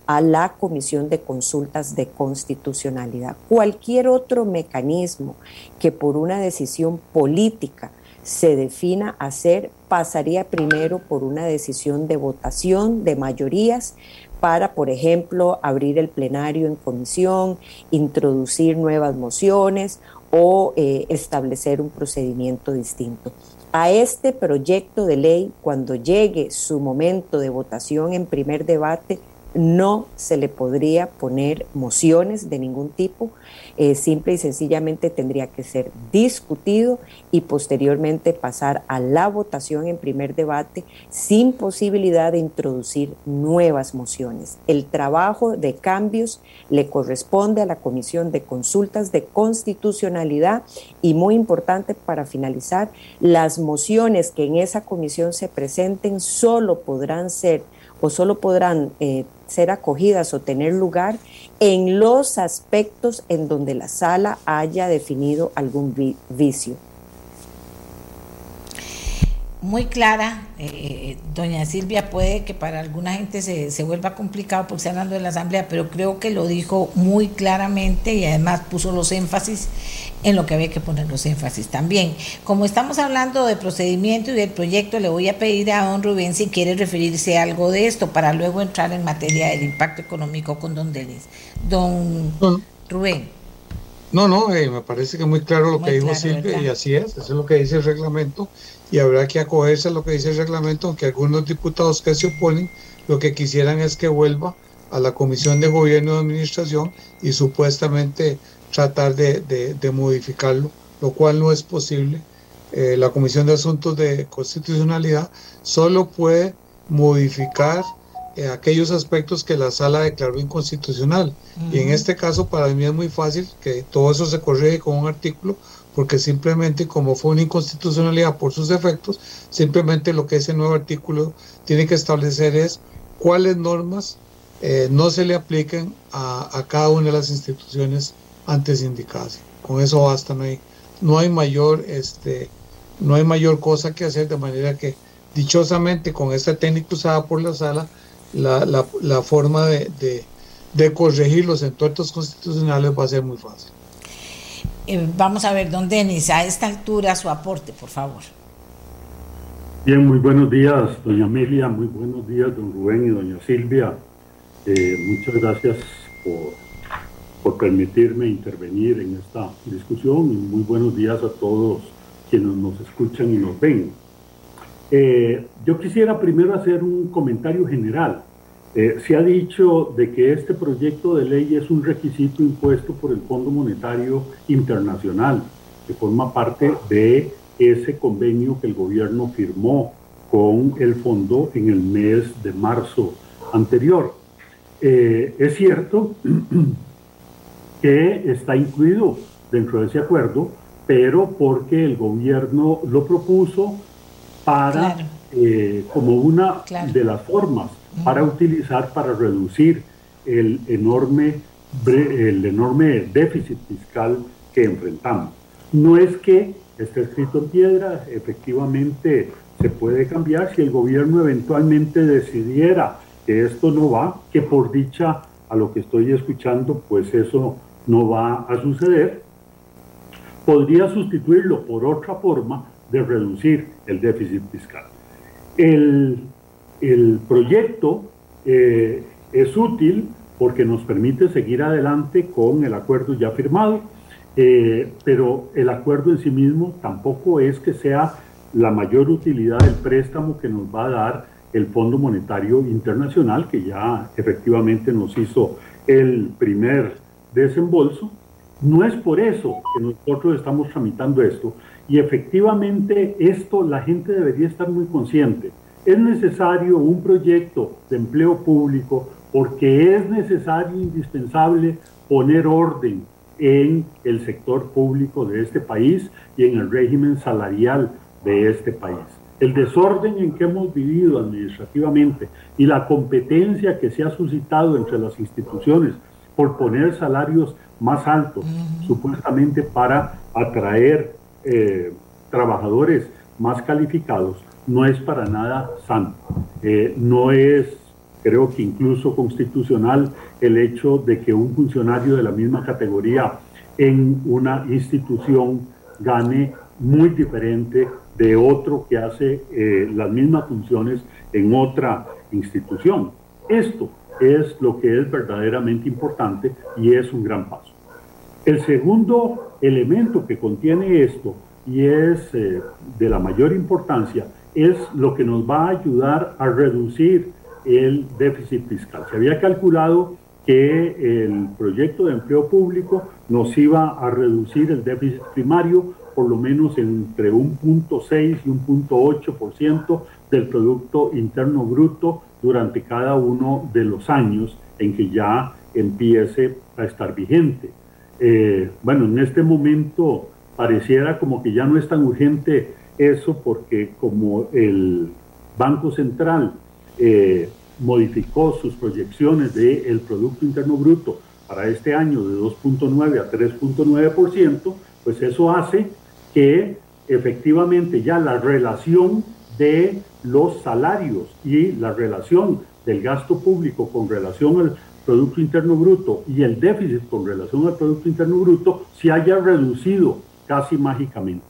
a la Comisión de Consultas de Constitucionalidad. Cualquier otro mecanismo que por una decisión política se defina hacer pasaría primero por una decisión de votación de mayorías para, por ejemplo, abrir el plenario en comisión, introducir nuevas mociones o eh, establecer un procedimiento distinto. A este proyecto de ley, cuando llegue su momento de votación en primer debate, no se le podría poner mociones de ningún tipo, eh, simple y sencillamente tendría que ser discutido y posteriormente pasar a la votación en primer debate sin posibilidad de introducir nuevas mociones. El trabajo de cambios le corresponde a la Comisión de Consultas de Constitucionalidad y muy importante para finalizar, las mociones que en esa comisión se presenten solo podrán ser o solo podrán eh, ser acogidas o tener lugar en los aspectos en donde la sala haya definido algún vicio muy clara, eh, eh, doña Silvia, puede que para alguna gente se, se, vuelva complicado porque está hablando de la Asamblea, pero creo que lo dijo muy claramente y además puso los énfasis en lo que había que poner los énfasis también. Como estamos hablando de procedimiento y del proyecto, le voy a pedir a don Rubén si quiere referirse a algo de esto para luego entrar en materia del impacto económico con don Denis. Don Rubén. No, no, eh, me parece que muy claro lo que dijo Silvia y así es, eso es lo que dice el reglamento y habrá que acogerse a lo que dice el reglamento, aunque algunos diputados que se oponen lo que quisieran es que vuelva a la Comisión de Gobierno y Administración y supuestamente tratar de, de, modificarlo, lo cual no es posible. Eh, la Comisión de Asuntos de Constitucionalidad solo puede modificar eh, aquellos aspectos que la sala declaró inconstitucional. Y en este caso para mí es muy fácil que todo eso se corrige con un artículo porque simplemente como fue una inconstitucionalidad por sus efectos, simplemente lo que ese nuevo artículo tiene que establecer es cuáles normas eh, no se le apliquen a, cada una de las instituciones antes indicadas. Con eso basta, no hay, no hay mayor este no hay mayor cosa que hacer de manera que dichosamente con esta técnica usada por la sala la, la, forma de, de corregir los entuertos constitucionales va a ser muy fácil. Eh, vamos a ver, don Denis, a esta altura su aporte, por favor. Bien, muy buenos días, doña Amelia, muy buenos días, don Rubén y doña Silvia. Eh, muchas gracias por, permitirme intervenir en esta discusión y muy buenos días a todos quienes nos escuchan y nos ven. Eh, yo quisiera primero hacer un comentario general eh, se ha dicho de que este proyecto de ley es un requisito impuesto por el Fondo Monetario Internacional, que forma parte de ese convenio que el gobierno firmó con el fondo en el mes de marzo anterior. Eh, es cierto que está incluido dentro de ese acuerdo, pero porque el gobierno lo propuso para, eh, como una de las formas para utilizar para reducir el enorme, el enorme déficit fiscal que enfrentamos. No es que esté escrito en piedra, efectivamente se puede cambiar si el gobierno eventualmente decidiera que esto no va, que por dicha a lo que estoy escuchando, pues eso no va a suceder, podría sustituirlo por otra forma de reducir el déficit fiscal. El, proyecto eh, es útil porque nos permite seguir adelante con el acuerdo ya firmado, eh, pero el acuerdo en sí mismo tampoco es que sea la mayor utilidad del préstamo que nos va a dar el Fondo Monetario Internacional, que ya efectivamente nos hizo el primer desembolso. No es por eso que nosotros estamos tramitando esto. Y efectivamente esto la gente debería estar muy consciente. Es necesario un proyecto de empleo público porque es necesario, e indispensable, poner orden en el sector público de este país y en el régimen salarial de este país. El desorden en que hemos vivido administrativamente y la competencia que se ha suscitado entre las instituciones por poner salarios más altos, supuestamente para atraer eh, trabajadores más calificados, no es para nada sano. Eh, no es, creo que incluso constitucional, el hecho de que un funcionario de la misma categoría en una institución gane muy diferente de otro que hace eh, las mismas funciones en otra institución. Esto es lo que es verdaderamente importante y es un gran paso. El segundo elemento que contiene esto y es eh, de la mayor importancia es lo que nos va a ayudar a reducir el déficit fiscal. Se había calculado que el proyecto de empleo público nos iba a reducir el déficit primario por lo menos entre un punto 6 y un punto 8% del Producto Interno Bruto durante cada uno de los años en que ya empiece a estar vigente. Eh, bueno, en este momento pareciera como que ya no es tan urgente eso porque como el Banco Central eh, modificó sus proyecciones del Producto Interno Bruto para este año de 2.9 a 3.9%, pues eso hace que efectivamente ya la relación de los salarios y la relación del gasto público con relación al Producto Interno Bruto y el déficit con relación al Producto Interno Bruto se haya reducido casi mágicamente.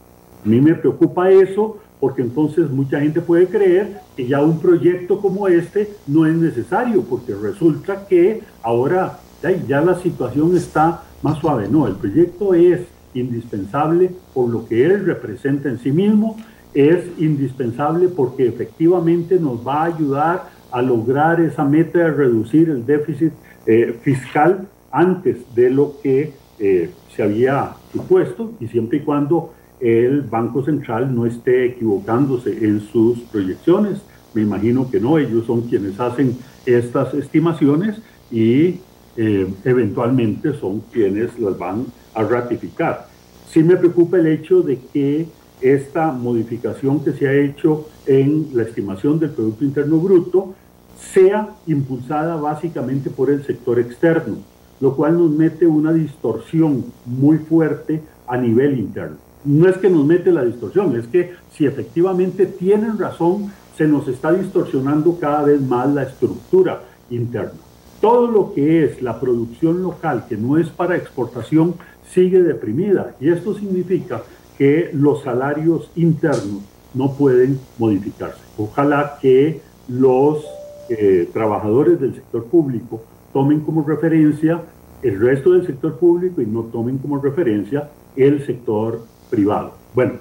Mí me preocupa eso porque entonces mucha gente puede creer que ya un proyecto como este no es necesario, porque resulta que ahora ya, ya la situación está más suave. No, el proyecto es indispensable por lo que él representa en sí mismo, es indispensable porque efectivamente nos va a ayudar a lograr esa meta de reducir el déficit eh, fiscal antes de lo que eh, se había supuesto y siempre y cuando el Banco Central no esté equivocándose en sus proyecciones. Me imagino que no, ellos son quienes hacen estas estimaciones y eh, eventualmente son quienes las van a ratificar. Sí me preocupa el hecho de que esta modificación que se ha hecho en la estimación del Producto Interno Bruto sea impulsada básicamente por el sector externo, lo cual nos mete una distorsión muy fuerte a nivel interno. No es que nos mete la distorsión, es que si efectivamente tienen razón, se nos está distorsionando cada vez más la estructura interna. Todo lo que es la producción local, que no es para exportación, sigue deprimida. Y esto significa que los salarios internos no pueden modificarse. Ojalá que los eh, trabajadores del sector público tomen como referencia el resto del sector público y no tomen como referencia el sector privado. Bueno,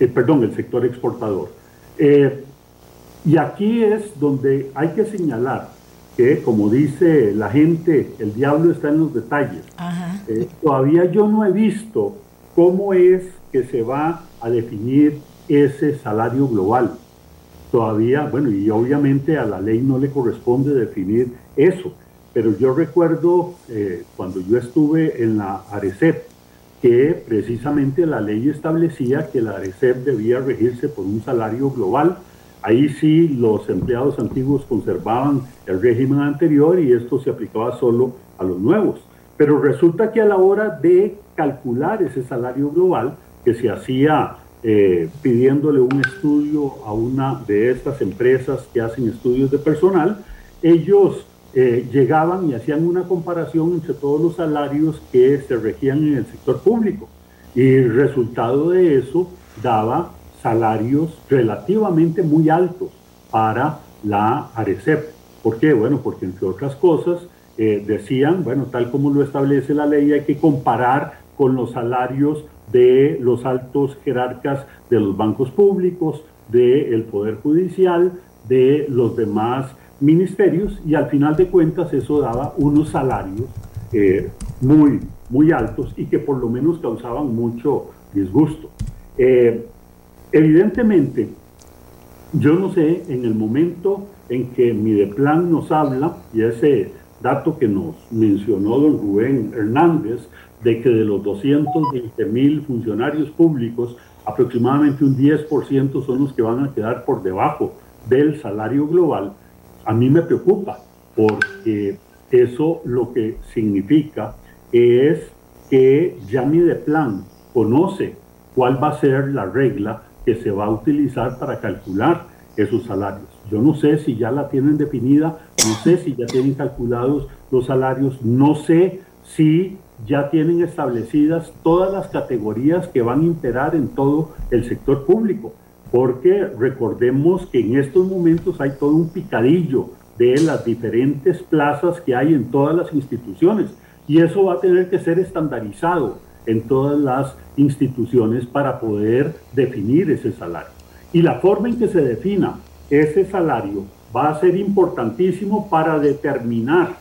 eh, perdón, el sector exportador. Eh, y aquí es donde hay que señalar que, como dice la gente, el diablo está en los detalles. Eh, todavía yo no he visto cómo es que se va a definir ese salario global. Todavía, bueno, y obviamente a la ley no le corresponde definir eso, pero yo recuerdo eh, cuando yo estuve en la ARECEP, que precisamente la ley establecía que la ARECEP debía regirse por un salario global Ahí sí los empleados antiguos conservaban el régimen anterior y esto se aplicaba solo a los nuevos. Pero resulta que a la hora de calcular ese salario global, que se hacía eh, pidiéndole un estudio a una de estas empresas que hacen estudios de personal, ellos eh, llegaban y hacían una comparación entre todos los salarios que se regían en el sector público. Y el resultado de eso daba salarios relativamente muy altos para la ARECEP. ¿Por qué? Bueno, porque entre otras cosas eh, decían, bueno, tal como lo establece la ley, hay que comparar con los salarios de los altos jerarcas de los bancos públicos, del Poder Judicial, de los demás ministerios y al final de cuentas eso daba unos salarios eh, muy, muy altos y que por lo menos causaban mucho disgusto. Eh, evidentemente, yo no sé, en el momento en que Mideplan nos habla, y ese dato que nos mencionó don Rubén Hernández, de que de los 220 mil funcionarios públicos, aproximadamente un 10% son los que van a quedar por debajo del salario global, a mí me preocupa porque eso lo que significa es que ya mi de plan conoce cuál va a ser la regla que se va a utilizar para calcular esos salarios. Yo no sé si ya la tienen definida, no sé si ya tienen calculados los salarios, no sé si ya tienen establecidas todas las categorías que van a imperar en todo el sector público, porque recordemos que en estos momentos hay todo un picadillo de las diferentes plazas que hay en todas las instituciones y eso va a tener que ser estandarizado en todas las instituciones para poder definir ese salario. Y la forma en que se defina ese salario va a ser importantísimo para determinar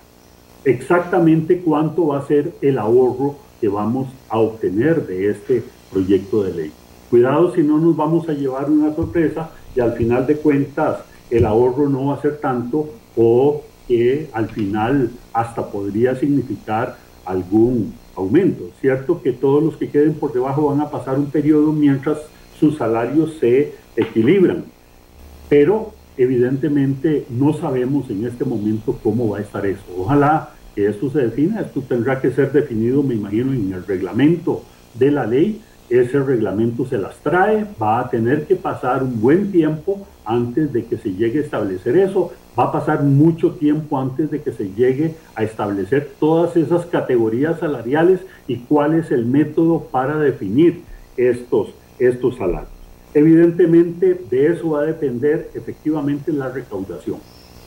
exactamente cuánto va a ser el ahorro que vamos a obtener de este proyecto de ley. Cuidado si no nos vamos a llevar una sorpresa y al final de cuentas el ahorro no va a ser tanto o que al final hasta podría significar algún aumento. Cierto que todos los que queden por debajo van a pasar un periodo mientras sus salarios se equilibran, pero evidentemente no sabemos en este momento cómo va a estar eso. Ojalá que esto se defina, esto tendrá que ser definido, me imagino, en el reglamento de la ley. Ese reglamento se las trae, va a tener que pasar un buen tiempo antes de que se llegue a establecer eso, va a pasar mucho tiempo antes de que se llegue a establecer todas esas categorías salariales y cuál es el método para definir estos, estos salarios. Evidentemente de eso va a depender efectivamente la recaudación.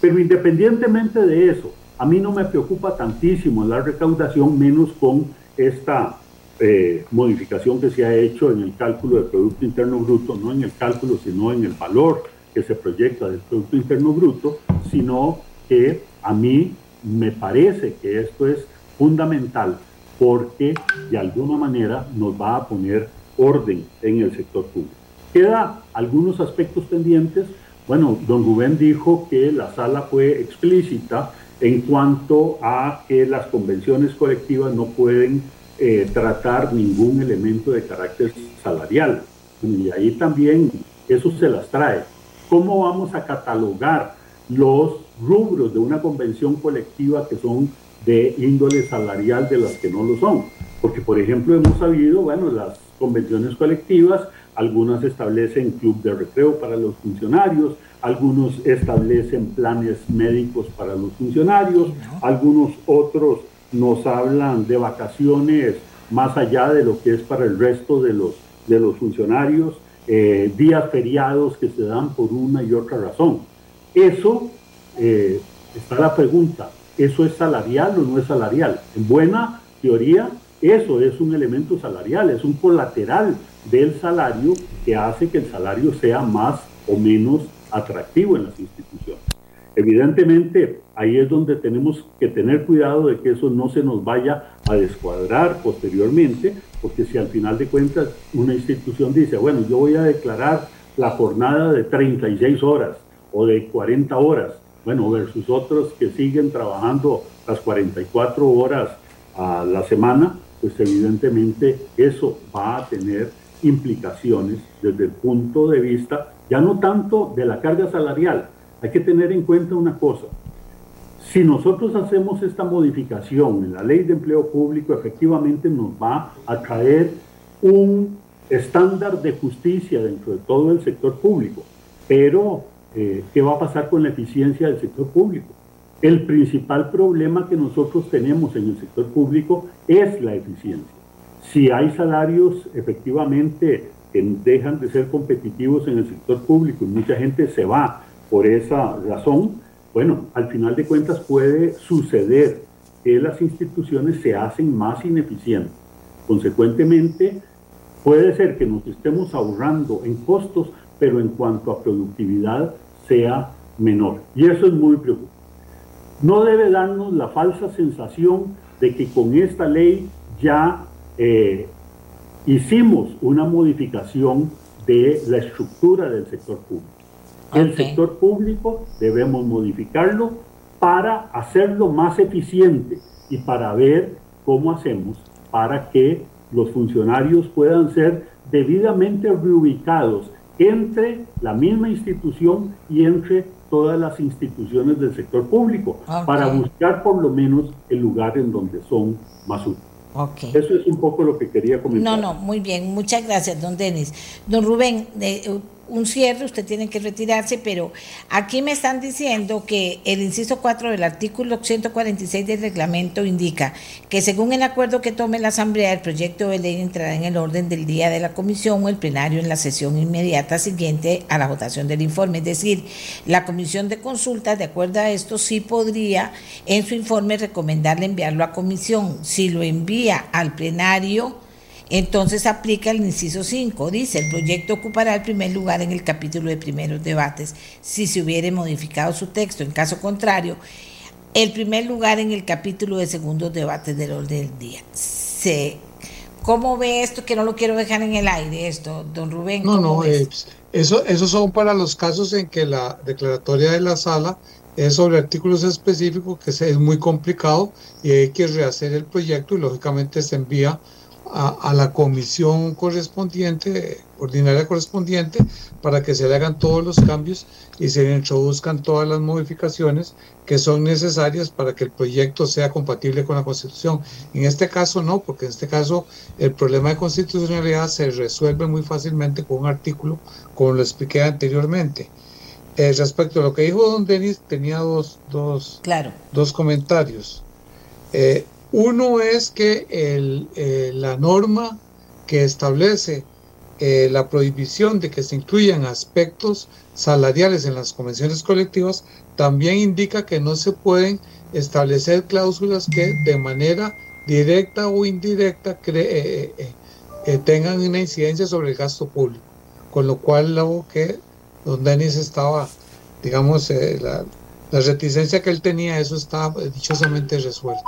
Pero independientemente de eso, a mí no me preocupa tantísimo la recaudación, menos con esta eh, modificación que se ha hecho en el cálculo del Producto Interno Bruto, no en el cálculo, sino en el valor que se proyecta del Producto Interno Bruto, sino que a mí me parece que esto es fundamental porque de alguna manera nos va a poner orden en el sector público. Queda algunos aspectos pendientes. Bueno, don Rubén dijo que la sala fue explícita en cuanto a que las convenciones colectivas no pueden eh, tratar ningún elemento de carácter salarial. Y ahí también eso se las trae. ¿Cómo vamos a catalogar los rubros de una convención colectiva que son de índole salarial de las que no lo son? Porque, por ejemplo, hemos sabido, bueno, las convenciones colectivas algunas establecen club de recreo para los funcionarios, algunos establecen planes médicos para los funcionarios, algunos otros nos hablan de vacaciones más allá de lo que es para el resto de los, de los funcionarios, eh, días feriados que se dan por una y otra razón. Eso, eh, está la pregunta, ¿eso es salarial o no es salarial? En buena teoría, eso es un elemento salarial, es un colateral del salario que hace que el salario sea más o menos atractivo en las instituciones. Evidentemente, ahí es donde tenemos que tener cuidado de que eso no se nos vaya a descuadrar posteriormente, porque si al final de cuentas una institución dice, bueno, yo voy a declarar la jornada de 36 horas o de 40 horas, bueno, versus otros que siguen trabajando las 44 horas a la semana, pues evidentemente eso va a tener implicaciones desde el punto de vista ya no tanto de la carga salarial. Hay que tener en cuenta una cosa. Si nosotros hacemos esta modificación en la ley de empleo público, efectivamente nos va a traer un estándar de justicia dentro de todo el sector público. Pero, eh, ¿qué va a pasar con la eficiencia del sector público? El principal problema que nosotros tenemos en el sector público es la eficiencia. Si hay salarios efectivamente que dejan de ser competitivos en el sector público y mucha gente se va por esa razón, bueno, al final de cuentas puede suceder que las instituciones se hacen más ineficientes. Consecuentemente, puede ser que nos estemos ahorrando en costos, pero en cuanto a productividad sea menor. Y eso es muy preocupante. No debe darnos la falsa sensación de que con esta ley ya eh, hicimos una modificación de la estructura del sector público. El sector público debemos modificarlo para hacerlo más eficiente y para ver cómo hacemos para que los funcionarios puedan ser debidamente reubicados entre la misma institución y entre todas las instituciones del sector público, para buscar por lo menos el lugar en donde son más útiles. Eso es un poco lo que quería comentar. No, no, muy bien. Muchas gracias, don Denis. Don Rubén, de, un cierre, usted tiene que retirarse, pero aquí me están diciendo que el inciso 4 del artículo 146 del reglamento indica que según el acuerdo que tome la Asamblea, el proyecto de ley entrará en el orden del día de la comisión o el plenario en la sesión inmediata siguiente a la votación del informe. Es decir, la comisión de consultas, de acuerdo a esto, sí podría en su informe recomendarle enviarlo a comisión. Si lo envía al plenario, entonces aplica el inciso 5. Dice, el proyecto ocupará el primer lugar en el capítulo de primeros debates si se hubiere modificado su texto. En caso contrario, el primer lugar en el capítulo de segundos debates del orden del día. Se, ¿Cómo ve esto? Que no lo quiero dejar en el aire, esto, don Rubén. No, no, eh, eso, esos son para los casos en que la declaratoria de la sala es sobre artículos específicos, que es muy complicado y hay que rehacer el proyecto y lógicamente se envía a, la comisión correspondiente, ordinaria correspondiente, para que se le hagan todos los cambios y se le introduzcan todas las modificaciones que son necesarias para que el proyecto sea compatible con la Constitución. En este caso no, porque en este caso el problema de constitucionalidad se resuelve muy fácilmente con un artículo, como lo expliqué anteriormente. Eh, respecto a lo que dijo don Denis, tenía dos, dos, claro. dos comentarios. Eh, uno es que eh, la norma que establece eh, la prohibición de que se incluyan aspectos salariales en las convenciones colectivas también indica que no se pueden establecer cláusulas que de manera directa o indirecta eh, tengan una incidencia sobre el gasto público. Con lo cual, lo que don Denis estaba, digamos, la, la reticencia que él tenía, eso está dichosamente resuelto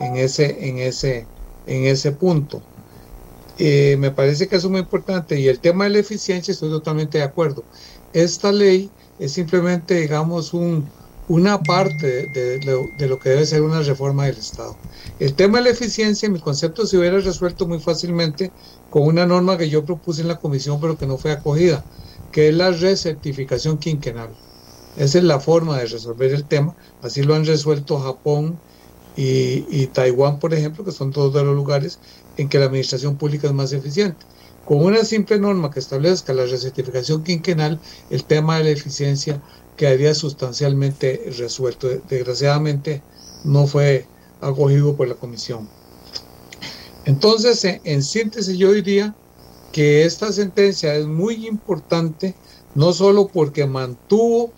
en ese, en ese, en ese punto. Eh, me parece que eso es muy importante. Y el tema de la eficiencia, estoy totalmente de acuerdo. Esta ley es simplemente, digamos, un, una parte de, de, lo que debe ser una reforma del Estado. El tema de la eficiencia, mi concepto se hubiera resuelto muy fácilmente con una norma que yo propuse en la comisión, pero que no fue acogida, que es la recertificación quinquenal. Esa es la forma de resolver el tema. Así lo han resuelto Japón, y, Taiwán, por ejemplo, que son todos de los lugares en que la administración pública es más eficiente. Con una simple norma que establezca la recertificación quinquenal, el tema de la eficiencia quedaría sustancialmente resuelto. Desgraciadamente no fue acogido por la comisión. Entonces, en, síntesis, yo diría que esta sentencia es muy importante, no solo porque mantuvo,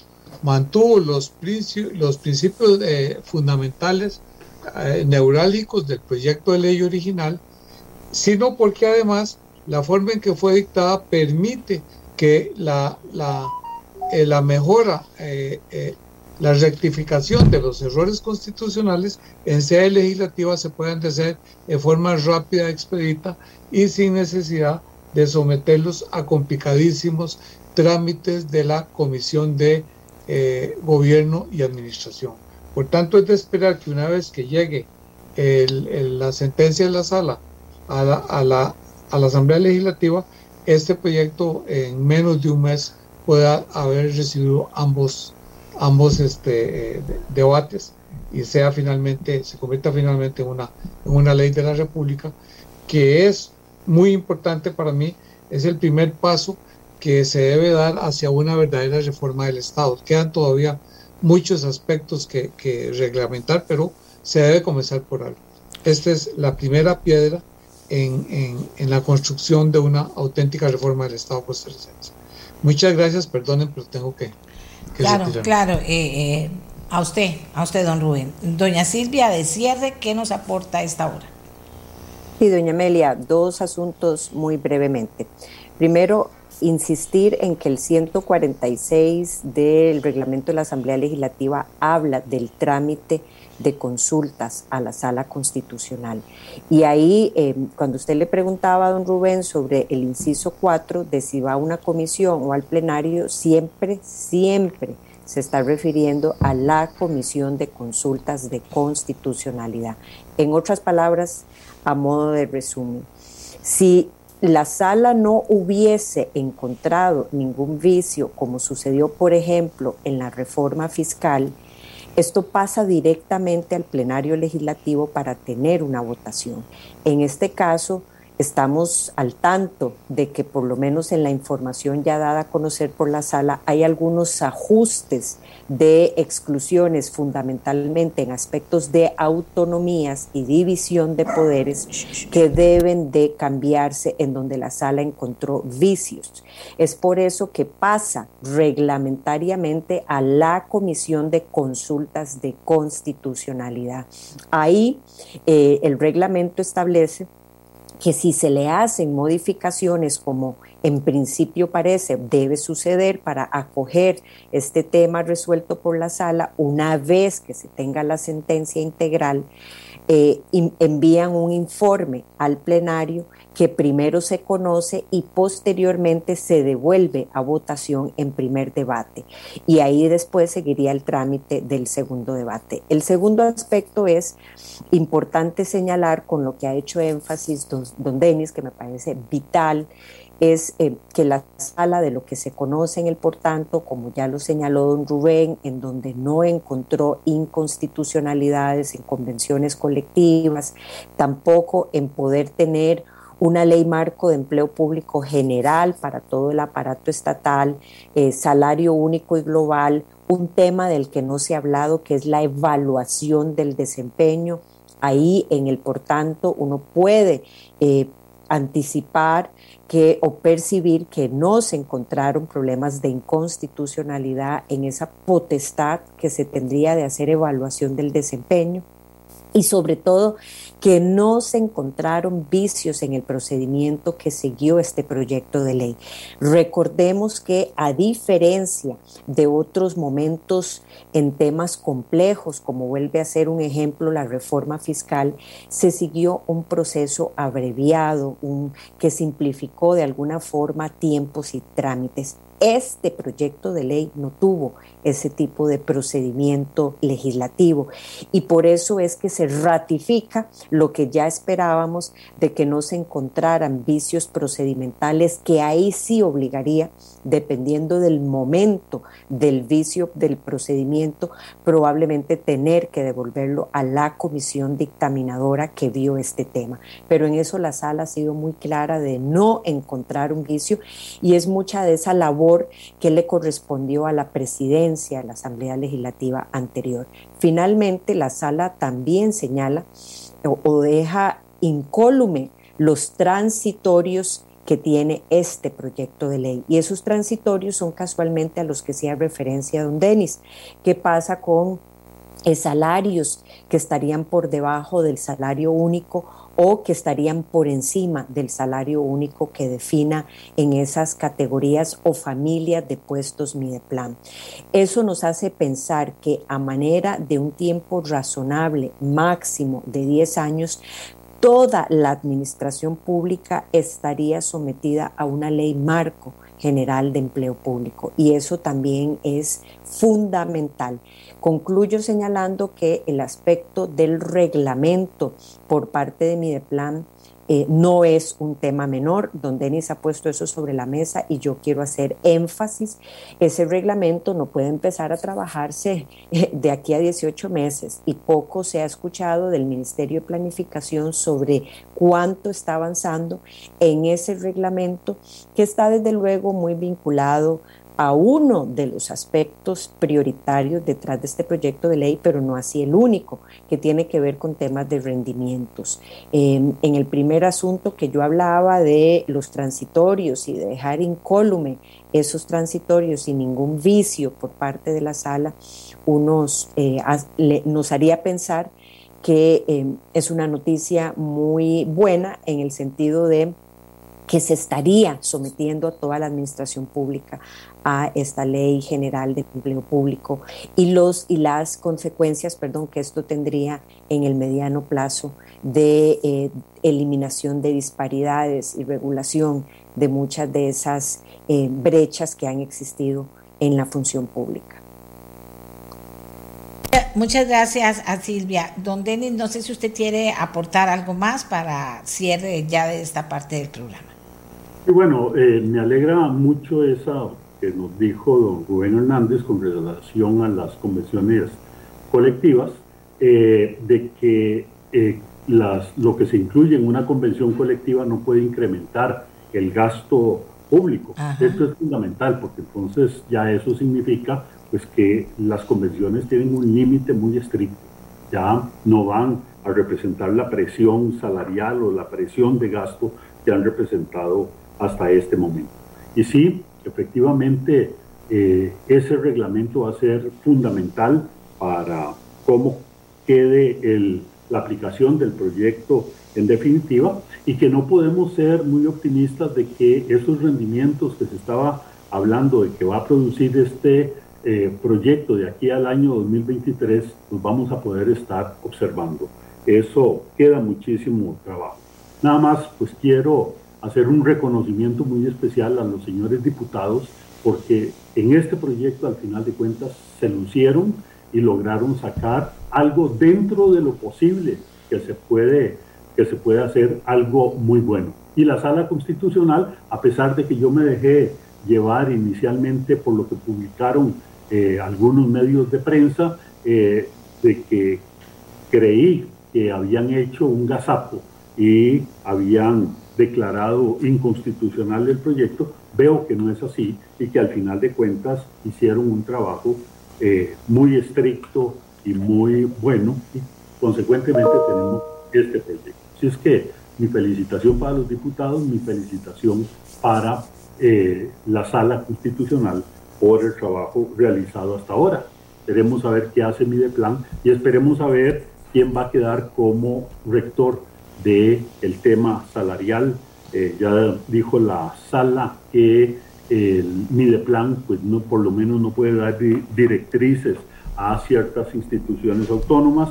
mantuvo los, principios, los principios eh, fundamentales eh, neurálgicos del proyecto de ley original, sino porque además la forma en que fue dictada permite que la, la, eh, la mejora, eh, la rectificación de los errores constitucionales en sede legislativa se puedan hacer de forma rápida, expedita y sin necesidad de someterlos a complicadísimos trámites de la Comisión de Gobierno y Administración. Por tanto, es de esperar que una vez que llegue la sentencia de la sala a la, Asamblea Legislativa, este proyecto en menos de un mes pueda haber recibido ambos, ambos este, debates y sea finalmente, se convierta finalmente en una, en una ley de la República, que es muy importante para mí es el primer paso que se debe dar hacia una verdadera reforma del Estado. Quedan todavía muchos aspectos que, reglamentar, pero se debe comenzar por algo. Esta es la primera piedra en, la construcción de una auténtica reforma del Estado costarricense. Muchas gracias, perdonen, pero tengo que... claro, claro. Eh, eh, a usted, a usted, don Rubén. Doña Silvia, de cierre, ¿qué nos aporta esta hora? Sí, doña Amelia, dos asuntos muy brevemente. Primero, insistir en que el 146 del reglamento de la Asamblea Legislativa habla del trámite de consultas a la sala constitucional. Y ahí, eh, cuando usted le preguntaba a don Rubén sobre el inciso 4, de si va a una comisión o al plenario, siempre, siempre se está refiriendo a la comisión de consultas de constitucionalidad. En otras palabras, a modo de resumen, si la sala no hubiese encontrado ningún vicio, como sucedió, por ejemplo, en la reforma fiscal, esto pasa directamente al plenario legislativo para tener una votación. En este caso, estamos al tanto de que por lo menos en la información ya dada a conocer por la sala hay algunos ajustes de exclusiones fundamentalmente en aspectos de autonomías y división de poderes que deben de cambiarse en donde la sala encontró vicios. Es por eso que pasa reglamentariamente a la Comisión de Consultas de Constitucionalidad. Ahí eh, el reglamento establece que si se le hacen modificaciones como en principio parece debe suceder para acoger este tema resuelto por la sala, una vez que se tenga la sentencia integral, eh, envían un informe al plenario que primero se conoce y posteriormente se devuelve a votación en primer debate. Y ahí después seguiría el trámite del segundo debate. El segundo aspecto es importante señalar con lo que ha hecho énfasis don, Denis, que me parece vital, es eh, que la sala de lo que se conoce en el por tanto, como ya lo señaló don Rubén, en donde no encontró inconstitucionalidades en convenciones colectivas, tampoco en poder tener una ley marco de empleo público general para todo el aparato estatal, eh, salario único y global, un tema del que no se ha hablado, que es la evaluación del desempeño. Ahí en el por tanto uno puede eh, anticipar que o percibir que no se encontraron problemas de inconstitucionalidad en esa potestad que se tendría de hacer evaluación del desempeño y sobre todo que no se encontraron vicios en el procedimiento que siguió este proyecto de ley. Recordemos que a diferencia de otros momentos en temas complejos, como vuelve a ser un ejemplo la reforma fiscal, se siguió un proceso abreviado, que simplificó de alguna forma tiempos y trámites. Este proyecto de ley no tuvo ese tipo de procedimiento legislativo. Y por eso es que se ratifica lo que ya esperábamos de que no se encontraran vicios procedimentales que ahí sí obligaría, dependiendo del momento del vicio del procedimiento, probablemente tener que devolverlo a la comisión dictaminadora que vio este tema. Pero en eso la sala ha sido muy clara de no encontrar un vicio y es mucha de esa labor que le correspondió a la presidencia de la Asamblea Legislativa anterior. Finalmente, la sala también señala o, deja incólume los transitorios que tiene este proyecto de ley. Y esos transitorios son casualmente a los que hacía referencia don Denis. ¿Qué pasa con salarios que estarían por debajo del salario único o que estarían por encima del salario único que defina en esas categorías o familias de puestos Mideplan. Eso nos hace pensar que a manera de un tiempo razonable, máximo de 10 años, toda la administración pública estaría sometida a una ley marco general de empleo público y eso también es fundamental. Concluyo señalando que el aspecto del reglamento por parte de Mideplan eh, no es un tema menor. Don Denis ha puesto eso sobre la mesa y yo quiero hacer énfasis. Ese reglamento no puede empezar a trabajarse eh, de aquí a 18 meses y poco se ha escuchado del Ministerio de Planificación sobre cuánto está avanzando en ese reglamento que está desde luego muy vinculado a uno de los aspectos prioritarios detrás de este proyecto de ley, pero no así el único, que tiene que ver con temas de rendimientos. en el primer asunto que yo hablaba de los transitorios y de dejar incólume esos transitorios sin ningún vicio por parte de la sala, unos, eh, nos haría pensar que em, es una noticia muy buena en el sentido de que se estaría sometiendo a toda la administración pública a esta ley general de empleo público y los y las consecuencias, perdón, que esto tendría en el mediano plazo de eh, eliminación de disparidades y regulación de muchas de esas eh, brechas que han existido en la función pública. Muchas gracias a Silvia. Don Denis, no sé si usted quiere aportar algo más para cierre ya de esta parte del programa. Y bueno, eh, me alegra mucho esa que nos dijo don Rubén Hernández con relación a las convenciones colectivas, eh, de que eh, las, lo que se incluye en una convención colectiva no puede incrementar el gasto público. Esto es fundamental porque entonces ya eso significa pues que las convenciones tienen un límite muy estricto. Ya no van a representar la presión salarial o la presión de gasto que han representado hasta este momento. Y sí, efectivamente, eh, ese reglamento va a ser fundamental para cómo quede la aplicación del proyecto en definitiva y que no podemos ser muy optimistas de que esos rendimientos que se estaba hablando de que va a producir este eh, proyecto de aquí al año 2023, los vamos a poder estar observando. Eso queda muchísimo trabajo. Nada más, pues quiero hacer un reconocimiento muy especial a los señores diputados porque en este proyecto al final de cuentas se lucieron y lograron sacar algo dentro de lo posible que se puede que se puede hacer algo muy bueno. Y la sala constitucional, a pesar de que yo me dejé llevar inicialmente por lo que publicaron eh, algunos medios de prensa, eh, de que creí que habían hecho un gazapo y habían declarado inconstitucional el proyecto, veo que no es así y que al final de cuentas hicieron un trabajo eh, muy estricto y muy bueno y consecuentemente tenemos este proyecto. Así es que mi felicitación para los diputados, mi felicitación para eh, la sala constitucional por el trabajo realizado hasta ahora. Esperemos a ver qué hace Mideplan y esperemos a ver quién va a quedar como rector del el tema salarial. Eh, ya dijo la sala que el Mideplan, pues no, por lo menos no puede dar directrices a ciertas instituciones autónomas.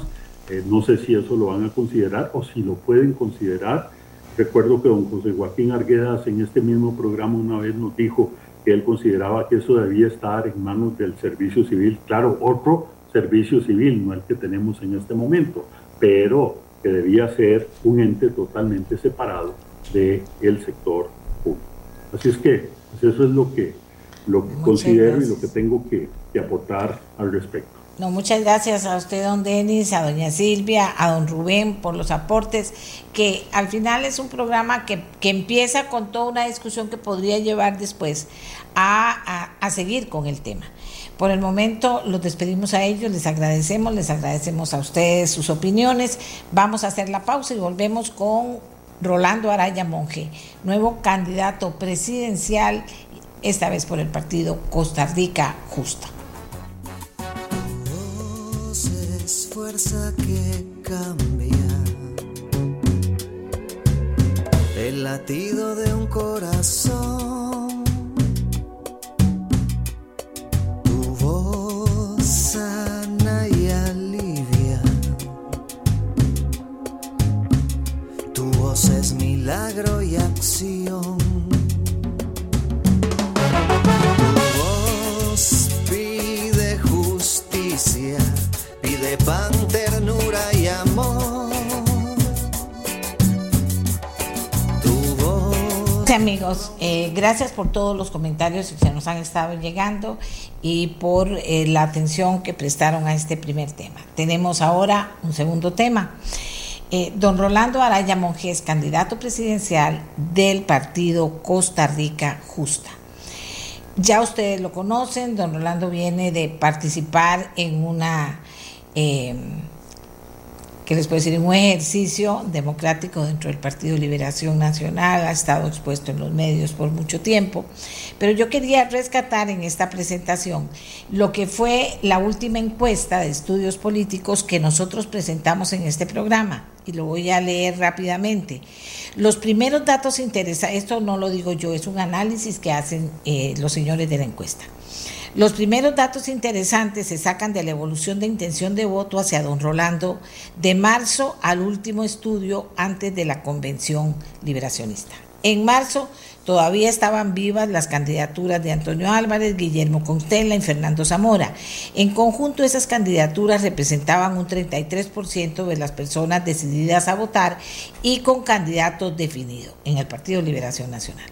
Eh, no sé si eso lo van a considerar o si lo pueden considerar. Recuerdo que don José Joaquín Arguedas en este mismo programa una vez nos dijo que él consideraba que eso debía estar en manos del servicio civil. Claro, otro servicio civil, no el que tenemos en este momento, pero que debía ser un ente totalmente separado del el sector público. Así es que pues eso es lo que, lo que considero y lo que tengo que, aportar al respecto. No, muchas gracias a usted, don Denis, a doña Silvia, a don Rubén por los aportes, que al final es un programa que, que empieza con toda una discusión que podría llevar después a, a seguir con el tema. Por el momento los despedimos a ellos, les agradecemos, les agradecemos a ustedes sus opiniones. Vamos a hacer la pausa y volvemos con Rolando Araya Monge, nuevo candidato presidencial, esta vez por el partido Costa Rica Justa. fuerza que cambia el latido de un corazón Es milagro y acción. Pide justicia, pide pan, ternura y amor. Tu voz... Amigos, eh, gracias por todos los comentarios que se nos han estado llegando y por eh, la atención que prestaron a este primer tema. Tenemos ahora un segundo tema. Eh, don Rolando Araya Monjes, candidato presidencial del partido Costa Rica Justa. Ya ustedes lo conocen, don Rolando viene de participar en una que les puedo decir, un ejercicio democrático dentro del Partido Liberación Nacional, ha estado expuesto en los medios por mucho tiempo, pero yo quería rescatar en esta presentación lo que fue la última encuesta de estudios políticos que nosotros presentamos en este programa, y lo voy a leer rápidamente. Los primeros datos interesantes, esto no lo digo yo, es un análisis que hacen eh, los señores de la encuesta. Los primeros datos interesantes se sacan de la evolución de intención de voto hacia don Rolando de marzo al último estudio antes de la convención liberacionista. En marzo todavía estaban vivas las candidaturas de Antonio Álvarez, Guillermo Constella y Fernando Zamora. En conjunto esas candidaturas representaban un 33% de las personas decididas a votar y con candidatos definidos en el Partido Liberación Nacional.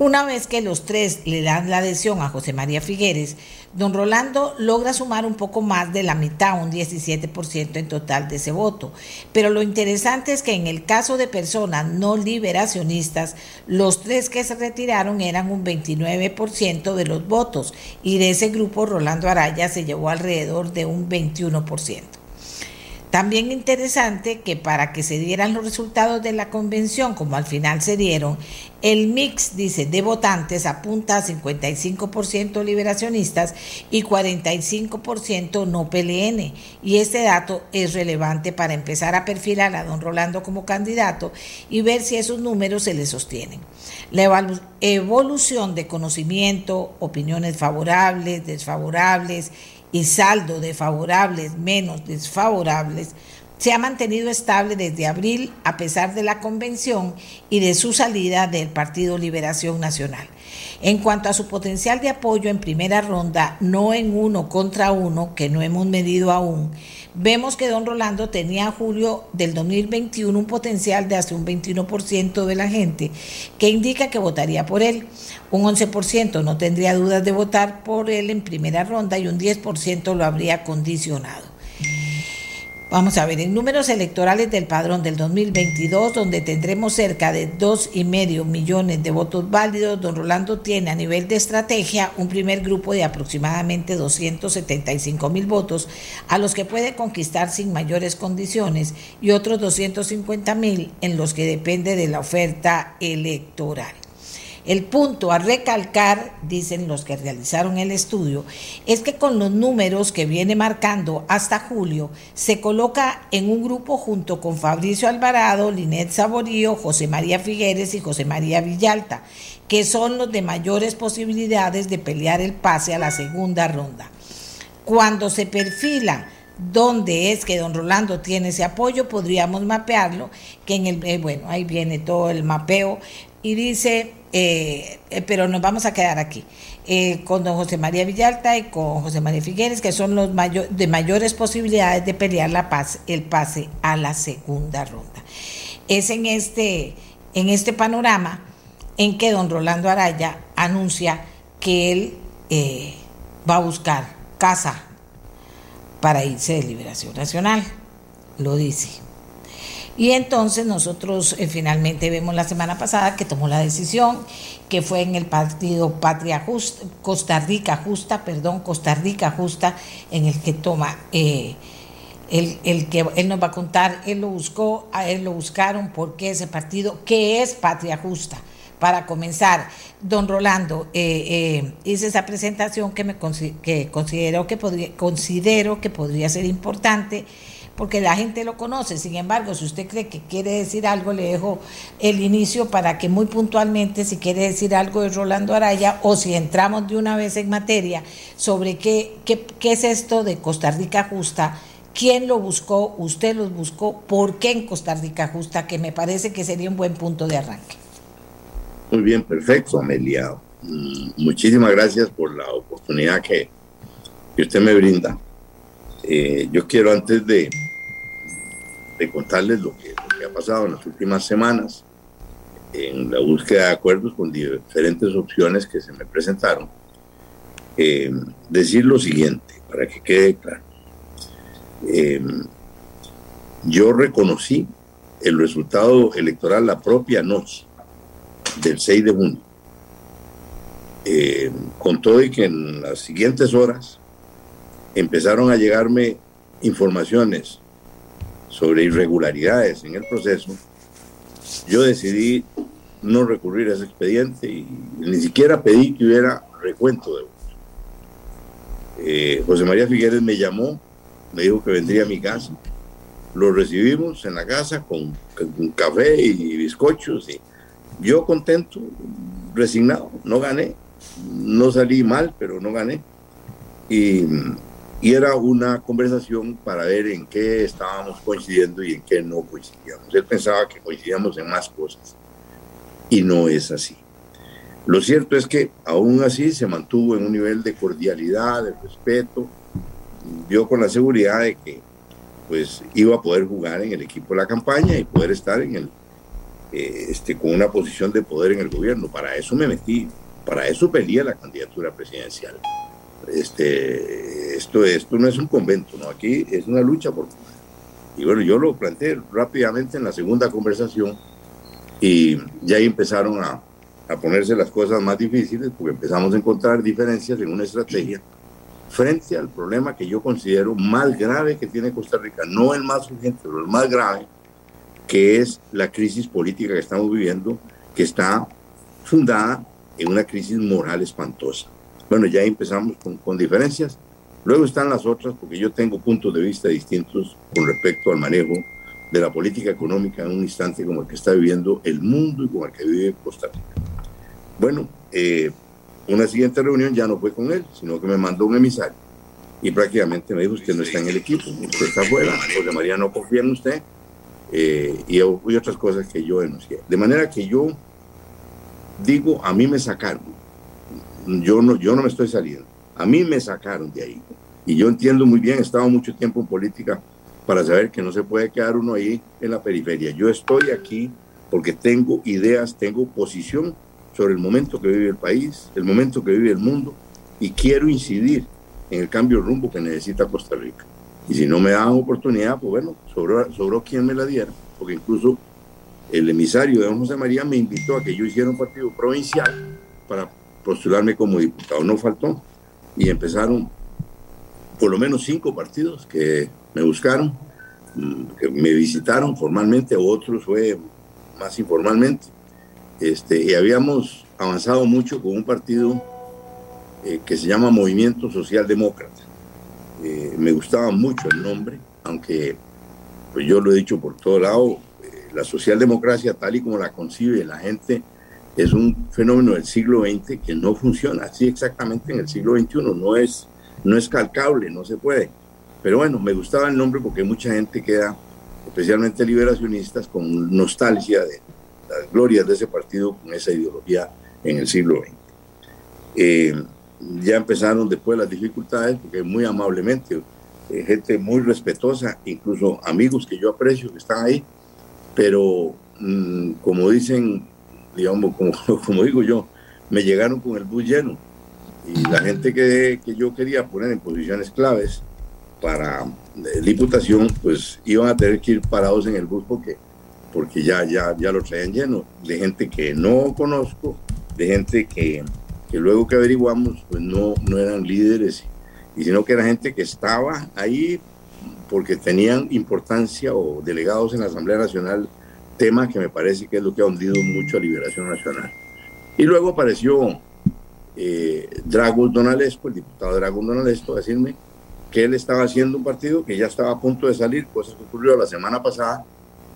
Una vez que los tres le dan la adhesión a José María Figueres, don Rolando logra sumar un poco más de la mitad, un 17% en total de ese voto. Pero lo interesante es que en el caso de personas no liberacionistas, los tres que se retiraron eran un 29% de los votos y de ese grupo Rolando Araya se llevó alrededor de un 21%. También interesante que para que se dieran los resultados de la convención, como al final se dieron, el mix, dice, de votantes apunta a 55% liberacionistas y 45% no PLN. Y este dato es relevante para empezar a perfilar a don Rolando como candidato y ver si esos números se le sostienen. La evolución de conocimiento, opiniones favorables, desfavorables, y saldo de favorables menos desfavorables se ha mantenido estable desde abril a pesar de la convención y de su salida del Partido Liberación Nacional. En cuanto a su potencial de apoyo en primera ronda, no en uno contra uno, que no hemos medido aún, vemos que don Rolando tenía en julio del 2021 un potencial de hasta un 21% de la gente, que indica que votaría por él. Un 11% no tendría dudas de votar por él en primera ronda y un 10% lo habría condicionado. Vamos a ver, en números electorales del padrón del 2022, donde tendremos cerca de dos y medio millones de votos válidos, don Rolando tiene a nivel de estrategia un primer grupo de aproximadamente 275 mil votos, a los que puede conquistar sin mayores condiciones, y otros 250 mil en los que depende de la oferta electoral. El punto a recalcar, dicen los que realizaron el estudio, es que con los números que viene marcando hasta julio, se coloca en un grupo junto con Fabricio Alvarado, Linet Saborío, José María Figueres y José María Villalta, que son los de mayores posibilidades de pelear el pase a la segunda ronda. Cuando se perfila dónde es que don Rolando tiene ese apoyo, podríamos mapearlo, que en el, eh, bueno, ahí viene todo el mapeo, y dice, eh, eh, pero nos vamos a quedar aquí, eh, con don José María Villalta y con José María Figueres, que son los de mayores posibilidades de pelear la paz, el pase a la segunda ronda. Es en este, en este panorama en que don Rolando Araya anuncia que él va a buscar casa para irse de Liberación Nacional, lo dice. Y entonces nosotros eh, finalmente vemos la semana pasada que tomó la decisión, que fue en el partido Patria Justa, Costa Rica Justa, perdón, Costa Rica Justa, en el que toma, eh, el, que él nos va a contar, él lo buscó, a él lo buscaron, porque ese partido, que es Patria Justa. Para comenzar, don Rolando, eh, hice esa presentación que, me que considero que podría, considero que podría ser importante porque la gente lo conoce. Sin embargo, si usted cree que quiere decir algo, le dejo el inicio para que muy puntualmente, si quiere decir algo de Rolando Araya, o si entramos de una vez en materia sobre qué, qué, es esto de Costa Rica Justa, quién lo buscó, usted lo buscó, por qué en Costa Rica Justa, que me parece que sería un buen punto de arranque. Muy bien, perfecto, Amelia. Mm, muchísimas gracias por la oportunidad que, que usted me brinda. Eh, yo quiero antes de, de contarles lo que, ha pasado en las últimas semanas, en la búsqueda de acuerdos con diferentes opciones que se me presentaron, eh, decir lo siguiente, para que quede claro. Eh, yo reconocí el resultado electoral la propia noche del 6 de junio. Eh, con todo y que en las siguientes horas empezaron a llegarme informaciones sobre irregularidades en el proceso, yo decidí no recurrir a ese expediente y ni siquiera pedí que hubiera recuento de votos. Eh, José María Figueres me llamó, me dijo que vendría a mi casa, lo recibimos en la casa con, con café y bizcochos y yo contento, resignado, no gané, no salí mal, pero no gané. Y, y, era una conversación para ver en qué estábamos coincidiendo y en qué no coincidíamos. Él pensaba que coincidíamos en más cosas y no es así. Lo cierto es que aún así se mantuvo en un nivel de cordialidad, de respeto, yo con la seguridad de que pues iba a poder jugar en el equipo de la campaña y poder estar en el, eh, este, con una posición de poder en el gobierno. Para eso me metí, para eso peleé la candidatura presidencial. Este, esto, esto no es un convento, ¿no? aquí es una lucha por Y bueno, yo lo planteé rápidamente en la segunda conversación y ya ahí empezaron a, a ponerse las cosas más difíciles porque empezamos a encontrar diferencias en una estrategia frente al problema que yo considero más grave que tiene Costa Rica, no el más urgente, pero el más grave, que es la crisis política que estamos viviendo, que está fundada en una crisis moral espantosa. Bueno, ya empezamos con, diferencias. Luego están las otras, porque yo tengo puntos de vista distintos con respecto al manejo de la política económica en un instante como el que está viviendo el mundo y como el que vive Costa Rica. Bueno, eh, una siguiente reunión ya no fue con él, sino que me mandó un emisario y prácticamente me dijo que no está en el equipo, usted está fuera, José María no confía en usted eh, y, y otras cosas que yo denuncié. De manera que yo digo, a mí me sacaron. Yo no, yo no me estoy saliendo. A mí me sacaron de ahí. Y yo entiendo muy bien, he estado mucho tiempo en política para saber que no se puede quedar uno ahí en la periferia. Yo estoy aquí porque tengo ideas, tengo posición sobre el momento que vive el país, el momento que vive el mundo, y quiero incidir en el cambio de rumbo que necesita Costa Rica. Y si no me dan oportunidad, pues bueno, sobró, sobró quien me la diera, porque incluso el emisario de don José María me invitó a que yo hiciera un partido provincial para postularme como diputado. No faltó. Y empezaron por lo menos cinco partidos que me buscaron, mm, que me visitaron formalmente, otros fue más informalmente. Este, y habíamos avanzado mucho con un partido eh, que se llama Movimiento Social Demócrata. Eh, me gustaba mucho el nombre, aunque pues yo lo he dicho por todo lado, la socialdemocracia tal y como la concibe la gente es un fenómeno del siglo XX que no funciona así exactamente en el siglo XXI, no es, no es calcable, no se puede. Pero bueno, me gustaba el nombre porque mucha gente queda, especialmente liberacionistas, con nostalgia de las glorias de ese partido con esa ideología en el siglo XX. Eh, ya empezaron después las dificultades, porque muy amablemente, eh, gente muy respetuosa, incluso amigos que yo aprecio que están ahí, pero mm, como dicen, digamos, como, como digo yo, me llegaron con el bus lleno. Y la gente que, que yo quería poner en posiciones claves para diputación, pues iban a tener que ir parados en el bus porque, porque ya, ya, ya lo traían lleno, de gente que no conozco, de gente que, que luego que averiguamos, pues no, no eran líderes, y sino que era gente que estaba ahí porque tenían importancia o delegados en la Asamblea Nacional, tema que me parece que es lo que ha hundido mucho a Liberación Nacional. Y luego apareció eh, Dragos Donalesco, el diputado Dragos Donalesco, a decirme que él estaba haciendo un partido que ya estaba a punto de salir, cosa que ocurrió la semana pasada,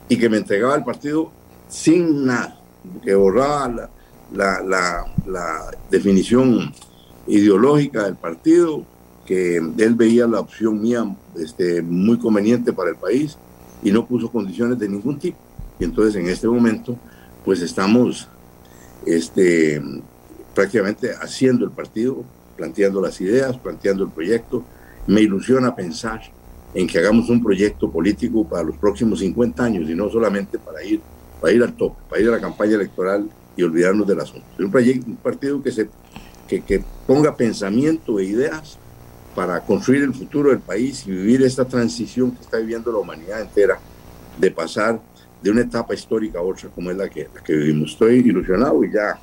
y que me entregaba el partido sin nada, que borraba la, la, la, la definición ideológica del partido, que él veía la opción mía este, muy conveniente para el país y no puso condiciones de ningún tipo. Y entonces en este momento, pues estamos este, prácticamente haciendo el partido, planteando las ideas, planteando el proyecto. Me ilusiona pensar en que hagamos un proyecto político para los próximos 50 años y no solamente para ir para ir al tope, para ir a la campaña electoral y olvidarnos del asunto. Es un, proyecto, un partido que, se, que, que ponga pensamiento e ideas para construir el futuro del país y vivir esta transición que está viviendo la humanidad entera, de pasar de una etapa histórica a otra como es la que, la que vivimos. Estoy ilusionado y ya,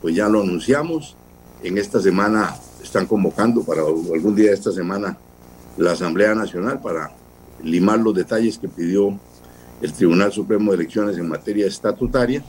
pues ya lo anunciamos. En esta semana están convocando para algún día de esta semana la Asamblea Nacional para limar los detalles que pidió el Tribunal Supremo de Elecciones en materia estatutaria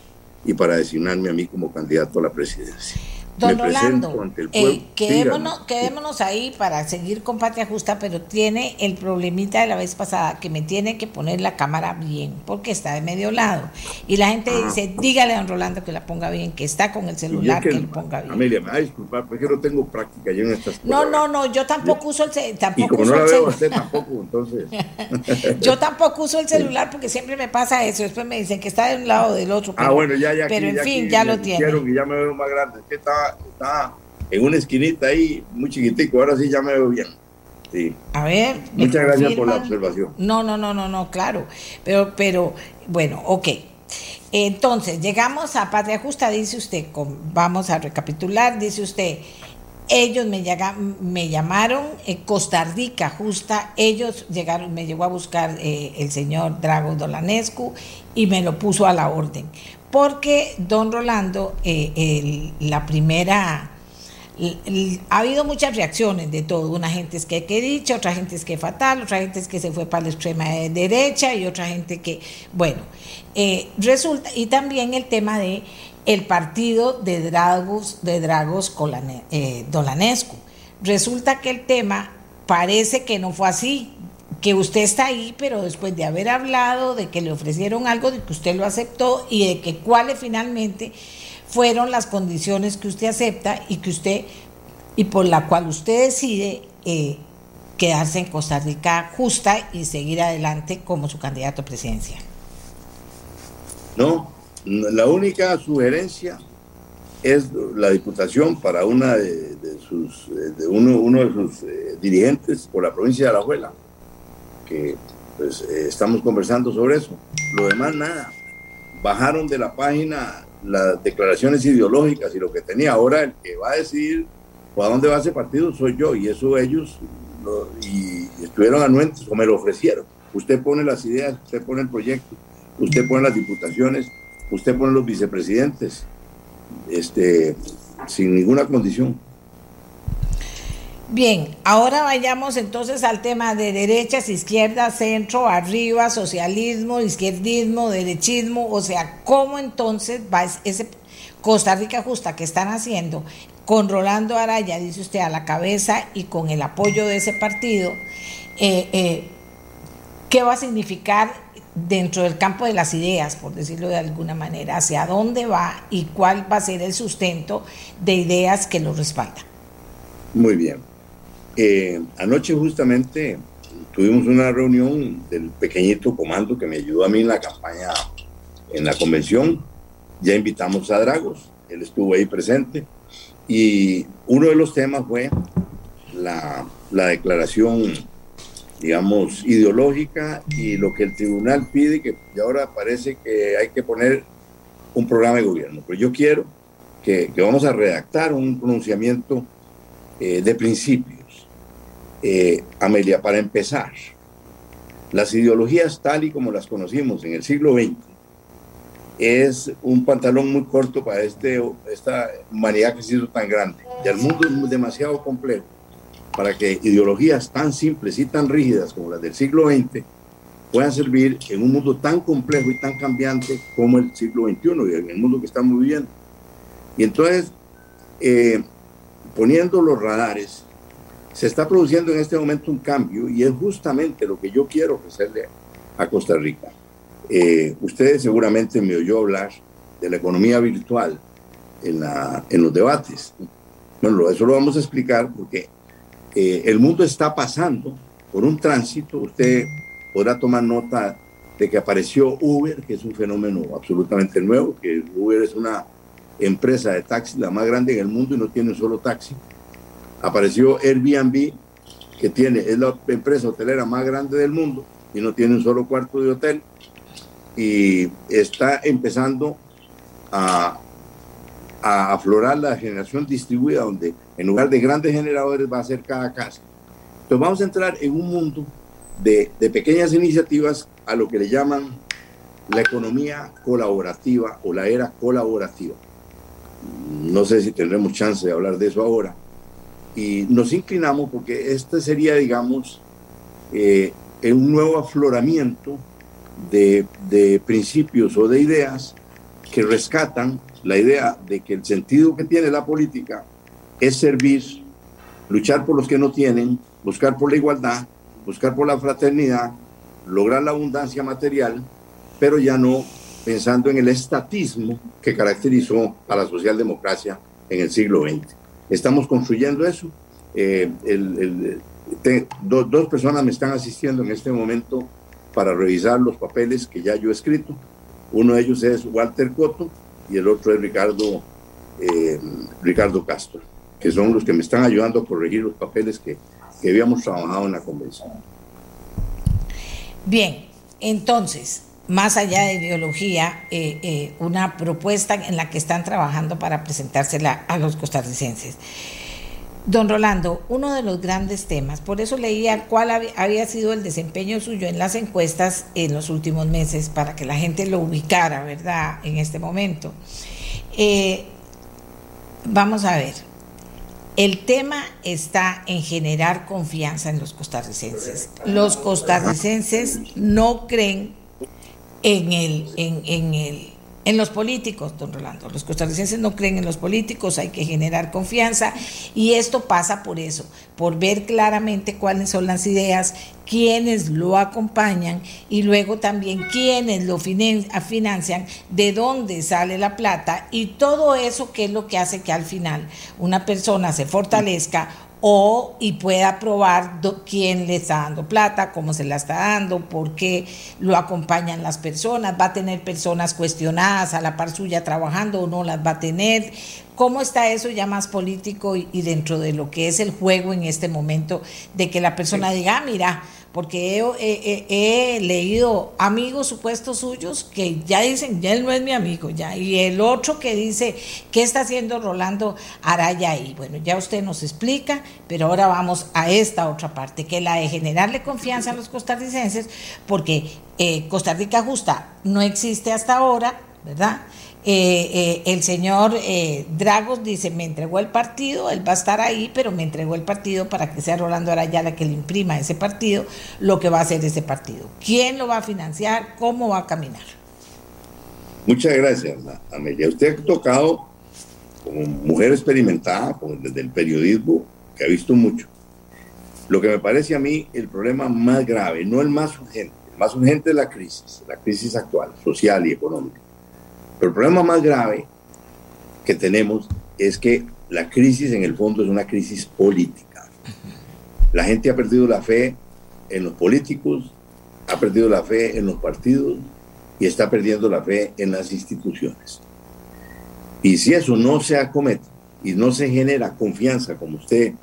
y para designarme a mí como candidato a la presidencia. Don Rolando, eh, quedémonos, quedémonos, ahí para seguir con Patria Justa, pero tiene el problemita de la vez pasada que me tiene que poner la cámara bien, porque está de medio lado. Y la gente ah. dice, dígale a don Rolando que la ponga bien, que está con el celular, que, lo ponga bien. Amelia, me va a disculpar, porque no tengo práctica yo en estas cosas. No, no, no, yo tampoco uso el tampoco y como uso no la veo usted tampoco, entonces. yo tampoco uso el celular porque siempre me pasa eso. Después me dicen que está de un lado o del otro. ah, bueno, ya, ya. Pero en fin, ya lo tiene. Y ya me veo más grande. ¿Qué estaba está, en una esquinita ahí, muy chiquitico, ahora sí ya me veo bien. Sí. A ver. Muchas gracias por la observación. No, no, no, no, no, claro. Pero, pero, bueno, ok. Entonces, llegamos a Patria Justa, dice usted, vamos a recapitular, dice usted, ellos me, me llamaron, eh, Costa Rica Justa, ellos llegaron, me llegó a buscar eh, el señor Drago Dolanescu y me lo puso a la orden. Porque don Rolando, eh, la primera, ha habido muchas reacciones de todo, una gente es que que dicho, otra gente es que fatal, otra gente es que se fue para la extrema derecha y otra gente que, bueno, eh, resulta, y también el tema de el partido de Dragos, de Dragos eh, Dolanescu. Resulta que el tema parece que no fue así, que usted está ahí, pero después de haber hablado, de que le ofrecieron algo, de que usted lo aceptó y de que cuáles finalmente fueron las condiciones que usted acepta y que usted y por la cual usted decide eh, quedarse en Costa Rica justa y seguir adelante como su candidato a presidencia. No, la única sugerencia es la diputación para una de, sus de uno, uno de sus eh, dirigentes por la provincia de Alajuela que pues, eh, estamos conversando sobre eso. Lo demás, nada. Bajaron de la página las declaraciones ideológicas y lo que tenía. Ahora el que va a decir a dónde va ese partido soy yo y eso ellos y estuvieron anuentes o me lo ofrecieron. Usted pone las ideas, usted pone el proyecto, usted pone las diputaciones, usted pone los vicepresidentes, este, sin ninguna condición. Bien, ahora vayamos entonces al tema de derechas, izquierdas, centro, arriba, socialismo, izquierdismo, derechismo, o sea, ¿cómo entonces va ese Costa Rica Justa que están haciendo con Rolando Araya, dice usted, a la cabeza y con el apoyo de ese partido? Eh, eh, ¿Qué va a significar dentro del campo de las ideas, por decirlo de alguna manera, hacia dónde va y cuál va a ser el sustento de ideas que lo respaldan? Muy bien. Eh, anoche justamente tuvimos una reunión del pequeñito comando que me ayudó a mí en la campaña, en la convención. Ya invitamos a Dragos, él estuvo ahí presente. Y uno de los temas fue la, la declaración, digamos, ideológica y lo que el tribunal pide, que ahora parece que hay que poner un programa de gobierno. Pero yo quiero que, que vamos a redactar un pronunciamiento eh, de principio eh, Amelia, para empezar, las ideologías tal y como las conocimos en el siglo XX es un pantalón muy corto para este, esta humanidad que se hizo tan grande. Y el mundo es demasiado complejo para que ideologías tan simples y tan rígidas como las del siglo XX puedan servir en un mundo tan complejo y tan cambiante como el siglo XXI y en el mundo que estamos viviendo. Y entonces, eh, poniendo los radares, se está produciendo en este momento un cambio y es justamente lo que yo quiero ofrecerle a Costa Rica. Eh, ustedes seguramente me oyó hablar de la economía virtual en, la, en los debates. Bueno, eso lo vamos a explicar porque eh, el mundo está pasando por un tránsito. Usted podrá tomar nota de que apareció Uber, que es un fenómeno absolutamente nuevo, que Uber es una empresa de taxi la más grande en el mundo y no tiene un solo taxi apareció Airbnb, que tiene, es la empresa hotelera más grande del mundo y no tiene un solo cuarto de hotel. y está empezando a, a aflorar la generación distribuida, donde en lugar de grandes generadores va a ser cada casa. Entonces vamos a entrar en un mundo de, de pequeñas iniciativas a lo que le llaman la economía colaborativa o la era colaborativa. No sé si tendremos chance de hablar de eso ahora. Y nos inclinamos porque este sería, digamos, eh, un nuevo afloramiento de, de principios o de ideas que rescatan la idea de que el sentido que tiene la política es servir, luchar por los que no tienen, buscar por la igualdad, buscar por la fraternidad, lograr la abundancia material, pero ya no pensando en el estatismo que caracterizó a la socialdemocracia en el siglo XX. Estamos construyendo eso. Eh, dos personas me están asistiendo en este momento para revisar los papeles que ya yo he escrito. Uno de ellos es Walter Coto y el otro es Ricardo, eh, Ricardo Castro, que son los que me están ayudando a corregir los papeles que, que habíamos trabajado en la convención. Bien, entonces, más allá de ideología, eh, eh, una propuesta en la que están trabajando para presentársela a los costarricenses. Don Rolando, uno de los grandes temas, por eso leía cuál había sido el desempeño suyo en las encuestas en los últimos meses para que la gente lo ubicara, ¿verdad?, en este momento. Eh, vamos a ver, el tema está en generar confianza en los costarricenses. Los costarricenses no creen en el, en, en el en los políticos, don Rolando. Los costarricenses no creen en los políticos, hay que generar confianza y esto pasa por eso, por ver claramente cuáles son las ideas, quiénes lo acompañan y luego también quiénes lo financian, de dónde sale la plata y todo eso que es lo que hace que al final una persona se fortalezca o y pueda probar quién le está dando plata, cómo se la está dando, por qué lo acompañan las personas, va a tener personas cuestionadas a la par suya trabajando o no las va a tener, cómo está eso ya más político y, y dentro de lo que es el juego en este momento de que la persona diga, ah, mira, porque he, leído amigos supuestos suyos que ya dicen, ya él no es mi amigo, ya, y el otro que dice, ¿qué está haciendo Rolando Araya ahí? Bueno, ya usted nos explica, pero ahora vamos a esta otra parte, que es la de generarle confianza a los costarricenses, porque eh, Costa Rica Justa no existe hasta ahora, ¿verdad? Eh, eh, el señor eh, Dragos dice, me entregó el partido, él va a estar ahí, pero me entregó el partido para que sea Rolando Araya la que le imprima ese partido, lo que va a hacer ese partido. ¿Quién lo va a financiar? ¿Cómo va a caminar? Muchas gracias, Amelia. Usted ha tocado como mujer experimentada desde el periodismo, que ha visto mucho. Lo que me parece a mí el problema más grave, no el más urgente, el más urgente es la crisis, la crisis actual, social y económica pero el problema más grave que tenemos es que la crisis en el fondo es una crisis política. La gente ha perdido la fe en los políticos, ha perdido la fe en los partidos y está perdiendo la fe en las instituciones. Y si eso no se acomete y no se genera confianza, como usted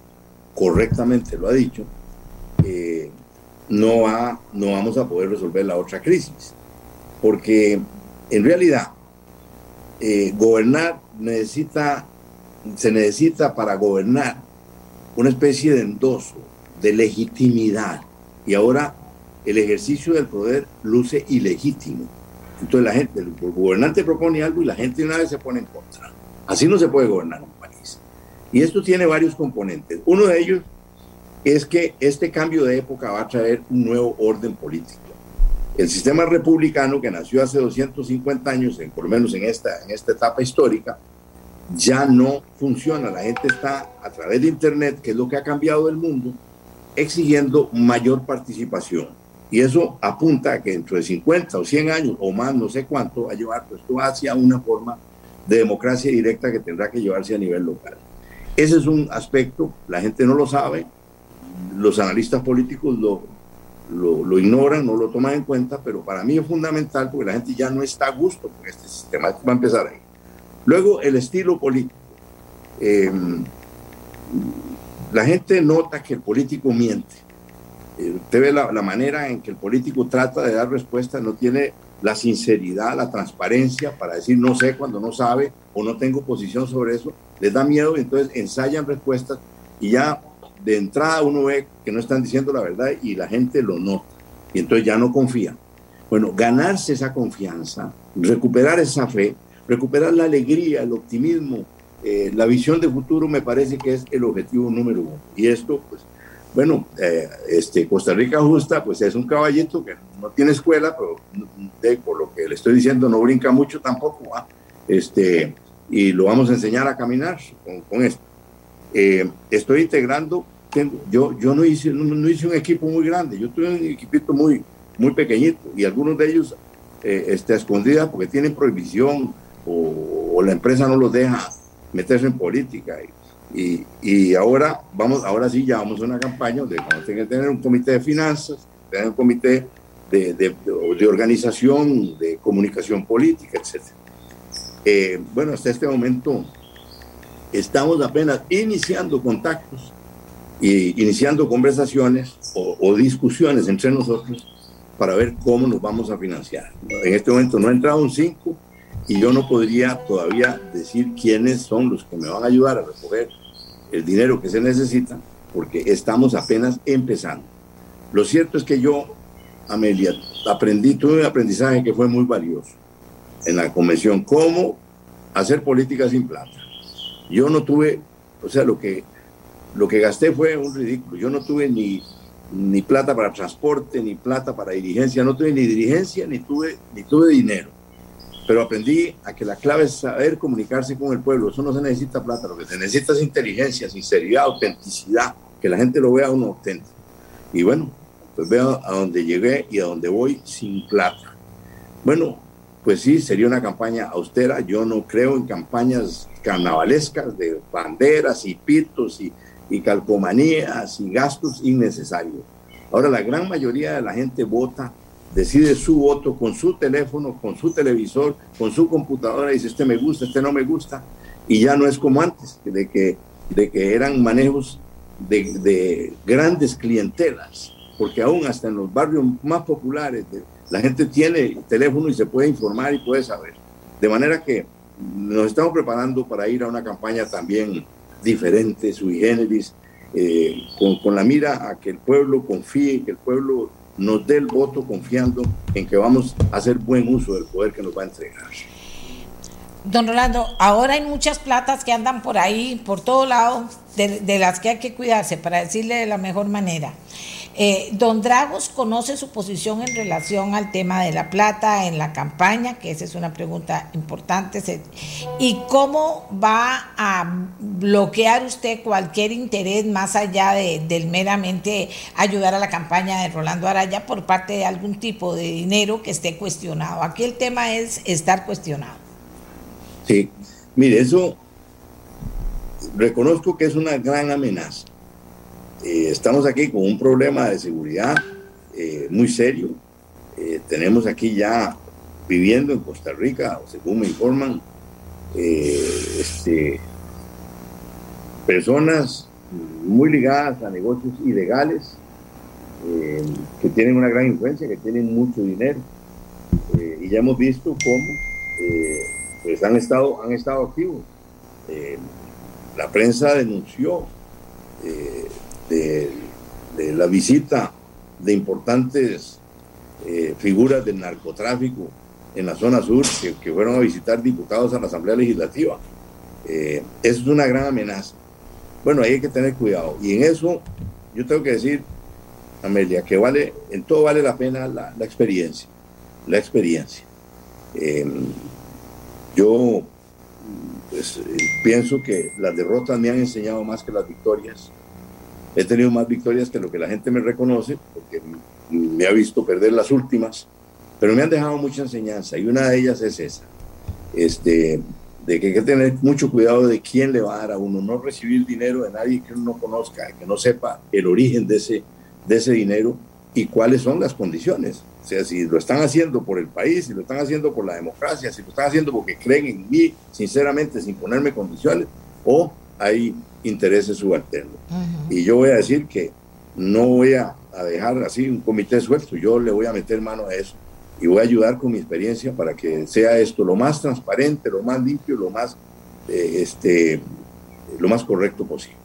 correctamente lo ha dicho, eh, no, va, no vamos a poder resolver la otra crisis. Porque en realidad eh, gobernar necesita, se necesita para gobernar una especie de endoso, de legitimidad. Y ahora el ejercicio del poder luce ilegítimo. Entonces la gente, el gobernante propone algo y la gente una vez se pone en contra. Así no se puede gobernar un país. Y esto tiene varios componentes. Uno de ellos es que este cambio de época va a traer un nuevo orden político. El sistema republicano que nació hace 250 años, por lo menos en esta, en esta etapa histórica, ya no funciona. La gente está a través de Internet, que es lo que ha cambiado el mundo, exigiendo mayor participación. Y eso apunta a que dentro de 50 o 100 años o más, no sé cuánto, va a llevar pues, esto hacia una forma de democracia directa que tendrá que llevarse a nivel local. Ese es un aspecto, la gente no lo sabe, los analistas políticos lo, lo, ignoran, no lo toman en cuenta, pero para mí es fundamental porque la gente ya no está a gusto con este sistema. Va a empezar ahí. Luego, el estilo político. Eh, la gente nota que el político miente. Eh, usted ve la, manera en que el político trata de dar respuesta, no tiene la sinceridad, la transparencia para decir no sé cuando no sabe o no tengo posición sobre eso, les da miedo y entonces ensayan respuestas y ya de entrada uno ve que no están diciendo la verdad y la gente lo nota y entonces ya no confía. Bueno, ganarse esa confianza, recuperar esa fe, recuperar la alegría, el optimismo, eh, la visión de futuro me parece que es el objetivo número uno. Y esto, pues, bueno, eh, este, Costa Rica Justa, pues es un caballito que no tiene escuela, pero de, por lo que le estoy diciendo, no brinca mucho tampoco, este, y lo vamos a enseñar a caminar con, esto. Eh, estoy integrando, tengo, yo, yo no, hice, no, hice un equipo muy grande, yo tuve un equipito muy, muy pequeñito, y algunos de ellos eh, este, escondidas porque tienen prohibición o, o, la empresa no los deja meterse en política. Y, y, ahora vamos, ahora sí ya vamos a una campaña donde vamos a tener que tener un comité de finanzas, tener un comité de, de, de organización, de comunicación política, etc. Eh, bueno, hasta este momento estamos apenas iniciando contactos y iniciando conversaciones o, o, discusiones entre nosotros para ver cómo nos vamos a financiar. En este momento no ha entrado un 5 y yo no podría todavía decir quiénes son los que me van a ayudar a recoger el dinero que se necesita, porque estamos apenas empezando. Lo cierto es que yo, Amelia, aprendí, tuve un aprendizaje que fue muy valioso en la convención, cómo hacer política sin plata. Yo no tuve, o sea, lo que, lo que gasté fue un ridículo. Yo no tuve ni, ni plata para transporte, ni plata para dirigencia, no tuve ni dirigencia, ni tuve, ni tuve dinero pero aprendí a que la clave es saber comunicarse con el pueblo. Eso no se necesita plata, lo que se necesita es inteligencia, sinceridad, autenticidad, que la gente lo vea uno auténtico. Y bueno, pues veo a dónde llegué y a dónde voy sin plata. Bueno, pues sí, sería una campaña austera. Yo no creo en campañas carnavalescas de banderas y pitos y, y calcomanías y gastos innecesarios. Ahora, la gran mayoría de la gente vota decide su voto con su teléfono, con su televisor, con su computadora, y dice, este me gusta, este no me gusta, y ya no es como antes, de que, de que eran manejos de, de grandes clientelas, porque aún hasta en los barrios más populares la gente tiene teléfono y se puede informar y puede saber. De manera que nos estamos preparando para ir a una campaña también diferente, sui generis, eh, con, con la mira a que el pueblo confíe, que el pueblo nos dé el voto confiando en que vamos a hacer buen uso del poder que nos va a entregar. Don Rolando, ahora hay muchas platas que andan por ahí, por todo lado, de, de las que hay que cuidarse, para decirle de la mejor manera. Eh, don Dragos conoce su posición en relación al tema de la plata en la campaña, que esa es una pregunta importante, y cómo va a bloquear usted cualquier interés más allá de, del meramente ayudar a la campaña de Rolando Araya por parte de algún tipo de dinero que esté cuestionado. Aquí el tema es estar cuestionado. Sí, mire, eso reconozco que es una gran amenaza eh, estamos aquí con un problema de seguridad eh, muy serio. Eh, tenemos aquí ya viviendo en Costa Rica, según me informan, este, personas muy ligadas a negocios ilegales que tienen una gran influencia, que tienen mucho dinero. y ya hemos visto cómo pues estado, han estado activos. la prensa denunció de, la visita de importantes eh, figuras del narcotráfico en la zona sur que, fueron a visitar diputados a la Asamblea Legislativa. Eh, eso es una gran amenaza. Bueno, ahí hay que tener cuidado. Y en eso yo tengo que decir, Amelia, que vale, en todo vale la pena la, experiencia. La experiencia. Em, yo pues, pienso que las derrotas me han enseñado más que las victorias. He tenido más victorias que lo que la gente me reconoce, porque me ha visto perder las últimas, pero me han dejado mucha enseñanza y una de ellas es esa, este, de que hay que tener mucho cuidado de quién le va a dar a uno, no recibir dinero de nadie que uno no conozca, que no sepa el origen de ese, de ese dinero y cuáles son las condiciones. O sea, si lo están haciendo por el país, si lo están haciendo por la democracia, si lo están haciendo porque creen en mí, sinceramente, sin ponerme condiciones, o hay intereses subalternos. Y yo voy a decir que no voy a, dejar así un comité suelto, yo le voy a meter mano a eso y voy a ayudar con mi experiencia para que sea esto lo más transparente, lo más limpio, lo más, eh, este, lo más correcto posible.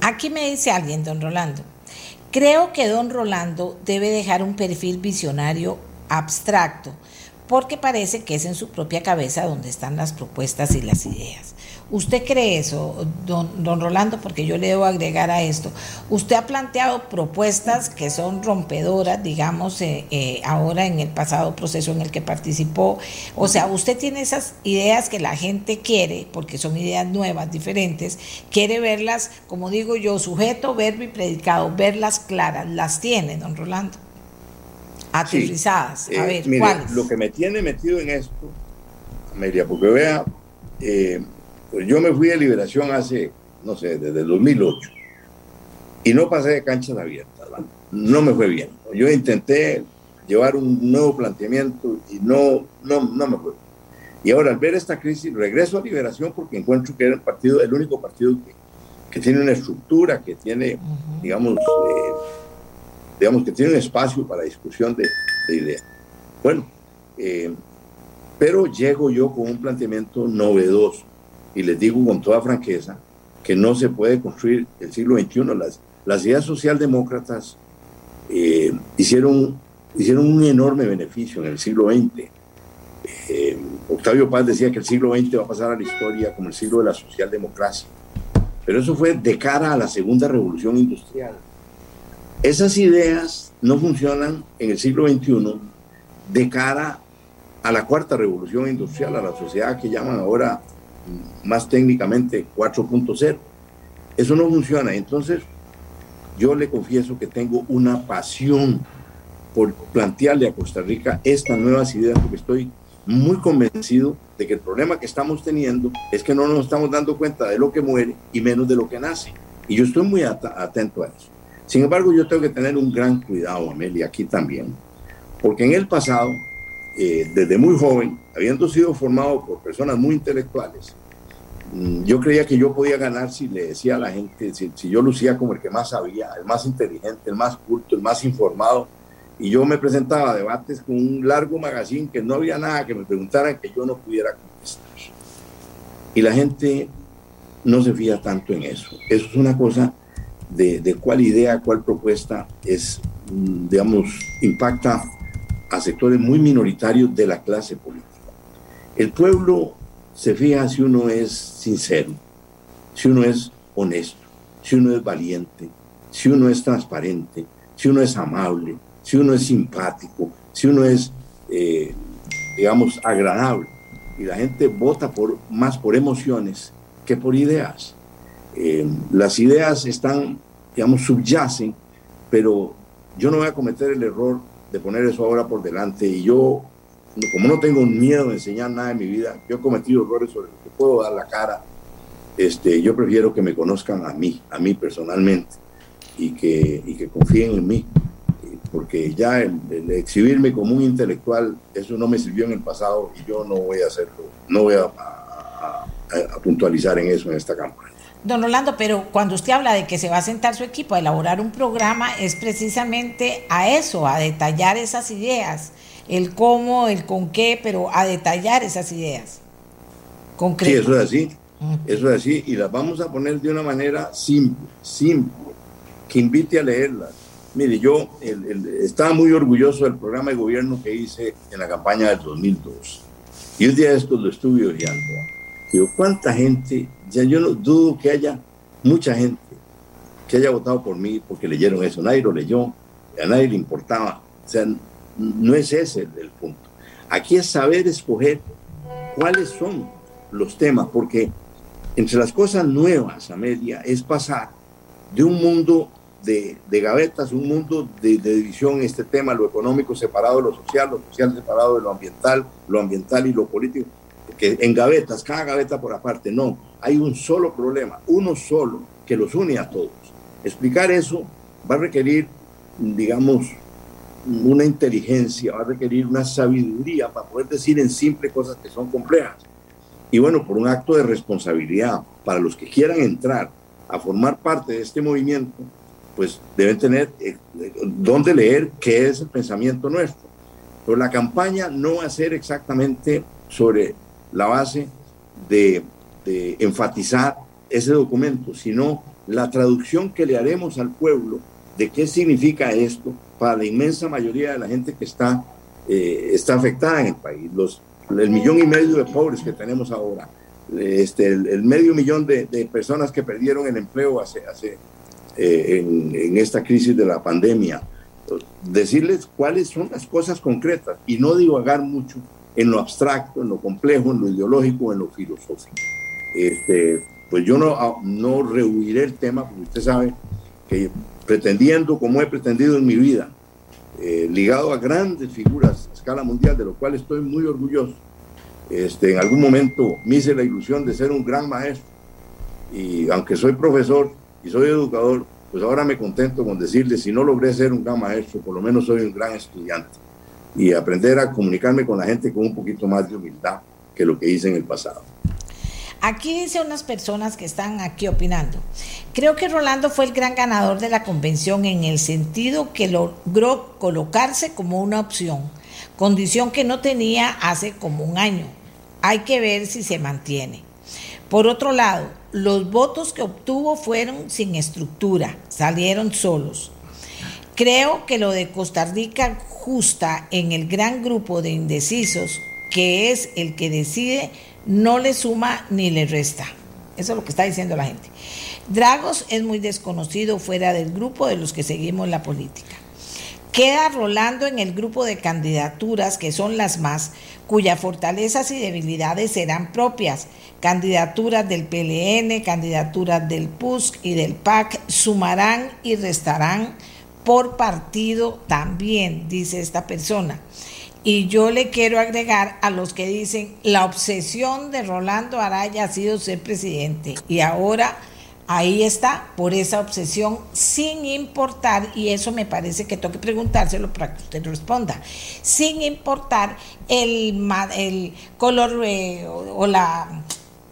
Aquí me dice alguien, don Rolando, creo que don Rolando debe dejar un perfil visionario abstracto, porque parece que es en su propia cabeza donde están las propuestas y las ideas. ¿Usted cree eso, don, don, Rolando? Porque yo le debo agregar a esto. Usted ha planteado propuestas que son rompedoras, digamos, eh, eh, ahora en el pasado proceso en el que participó. O sea, usted tiene esas ideas que la gente quiere, porque son ideas nuevas, diferentes, quiere verlas, como digo yo, sujeto, verbo y predicado, verlas claras. Las tiene, don Rolando. Aterrizadas. a eh, ver, ¿cuáles? Lo que me tiene metido en esto, Amelia, porque vea pues yo me fui de liberación hace, no sé, desde el 2008 y no pasé de canchas abiertas, no me fue bien. Yo intenté llevar un nuevo planteamiento y no, no, no me fue. Y ahora al ver esta crisis regreso a liberación porque encuentro que era el partido, el único partido que, que tiene una estructura, que tiene, digamos, eh, digamos que tiene un espacio para discusión de, de ideas. Bueno, eh, pero llego yo con un planteamiento novedoso y les digo con toda franqueza que no se puede construir el siglo XXI. Las, las ideas socialdemócratas eh, hicieron, hicieron un enorme beneficio en el siglo XX. Eh, Octavio Paz decía que el siglo XX va a pasar a la historia como el siglo de la socialdemocracia. Pero eso fue de cara a la segunda revolución industrial. Esas ideas no funcionan en el siglo XXI de cara a la cuarta revolución industrial, a la sociedad que llaman ahora más técnicamente 4.0. Eso no funciona. Entonces, yo le confieso que tengo una pasión por plantearle a Costa Rica estas nuevas ideas, porque estoy muy convencido de que el problema que estamos teniendo es que no nos estamos dando cuenta de lo que muere y menos de lo que nace. Y yo estoy muy atento a eso. Sin embargo, yo tengo que tener un gran cuidado, Amelia, aquí también, porque en el pasado eh, desde muy joven, habiendo sido formado por personas muy intelectuales, mm, yo creía que yo podía ganar si le decía a la gente, si, yo lucía como el que más sabía, el más inteligente, el más culto, el más informado, y yo me presentaba a debates con un largo magazine que no había nada que me preguntaran que yo no pudiera contestar. Y la gente no se fía tanto en eso. Eso es una cosa de, de cuál idea, cuál propuesta es, mm, digamos, impacta a sectores muy minoritarios de la clase política. El pueblo se fija si uno es sincero, si uno es honesto, si uno es valiente, si uno es transparente, si uno es amable, si uno es simpático, si uno es, eh, digamos, agradable. Y la gente vota por, más por emociones que por ideas. Eh, las ideas están, digamos, subyacen, pero yo no voy a cometer el error de poner eso ahora por delante. Y yo, como no tengo miedo de enseñar nada en mi vida, yo he cometido errores sobre los que puedo dar la cara. Este, yo prefiero que me conozcan a mí, a mí personalmente, y que, y que confíen en mí, porque ya el, exhibirme como un intelectual, eso no me sirvió en el pasado y yo no voy a hacerlo, no voy a, a puntualizar en eso en esta campaña. Don Orlando, pero cuando usted habla de que se va a sentar su equipo a elaborar un programa, es precisamente a eso, a detallar esas ideas, el cómo, el con qué, pero a detallar esas ideas. Sí, eso es así, eso es así, y las vamos a poner de una manera simple, simple, que invite a leerlas. Mire, yo estaba muy orgulloso del programa de gobierno que hice en la campaña del 2002. Y un día de esto lo estuve ojeando. Digo, ¿cuánta gente ya yo no dudo que haya mucha gente que haya votado por mí porque leyeron eso. Nadie lo leyó, a nadie le importaba. O sea, no es ese el, punto. Aquí es saber escoger cuáles son los temas, porque entre las cosas nuevas, Amelia, es pasar de un mundo de, gavetas, un mundo de, división, este tema, lo económico separado de lo social, lo social separado de lo ambiental, lo ambiental y lo político, que en gavetas, cada gaveta por aparte, no hay un solo problema, uno solo, que los une a todos. Explicar eso va a requerir, digamos, una inteligencia, va a requerir una sabiduría para poder decir en simple cosas que son complejas. Y bueno, por un acto de responsabilidad para los que quieran entrar a formar parte de este movimiento, pues deben tener eh, dónde leer qué es el pensamiento nuestro. Pero la campaña no va a ser exactamente sobre la base de, de enfatizar ese documento, sino la traducción que le haremos al pueblo de qué significa esto para la inmensa mayoría de la gente que está, eh, está afectada en el país. Los, el millón y medio de pobres que tenemos ahora, este, el, medio millón de, de, personas que perdieron el empleo hace, hace, eh, en, en, esta crisis de la pandemia. Decirles cuáles son las cosas concretas y no divagar mucho en lo abstracto, en lo complejo, en lo ideológico, en lo filosófico. Este, pues yo no, no rehuiré el tema, porque usted sabe que pretendiendo, como he pretendido en mi vida, eh, ligado a grandes figuras a escala mundial, de lo cual estoy muy orgulloso, este, en algún momento me hice la ilusión de ser un gran maestro. Y aunque soy profesor y soy educador, pues ahora me contento con decirle, si no logré ser un gran maestro, por lo menos soy un gran estudiante. Y aprender a comunicarme con la gente con un poquito más de humildad que lo que hice en el pasado. Aquí dice unas personas que están aquí opinando. Creo que Rolando fue el gran ganador de la convención en el sentido que logró colocarse como una opción, condición que no tenía hace como un año. Hay que ver si se mantiene. Por otro lado, los votos que obtuvo fueron sin estructura, salieron solos. Creo que lo de Costa Rica justa en el gran grupo de indecisos, que es el que decide no le suma ni le resta. Eso es lo que está diciendo la gente. Dragos es muy desconocido fuera del grupo de los que seguimos la política. Queda rolando en el grupo de candidaturas que son las más, cuyas fortalezas y debilidades serán propias. Candidaturas del PLN, candidaturas del PUSC y del PAC sumarán y restarán por partido también, dice esta persona. Y yo le quiero agregar a los que dicen, la obsesión de Rolando Araya ha sido ser presidente. Y ahora ahí está, por esa obsesión, sin importar, y eso me parece que tengo que preguntárselo para que usted responda, sin importar el, el color eh, o, la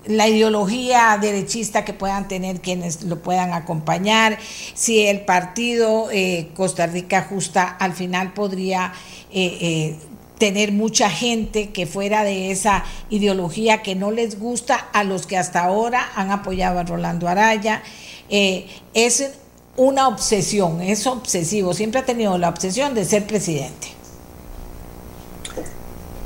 la ideología derechista que puedan tener quienes lo puedan acompañar, si el partido eh, Costa Rica Justa al final podría eh, tener mucha gente que fuera de esa ideología que no les gusta a los que hasta ahora han apoyado a Rolando Araya. Eh, es una obsesión, es obsesivo, siempre ha tenido la obsesión de ser presidente.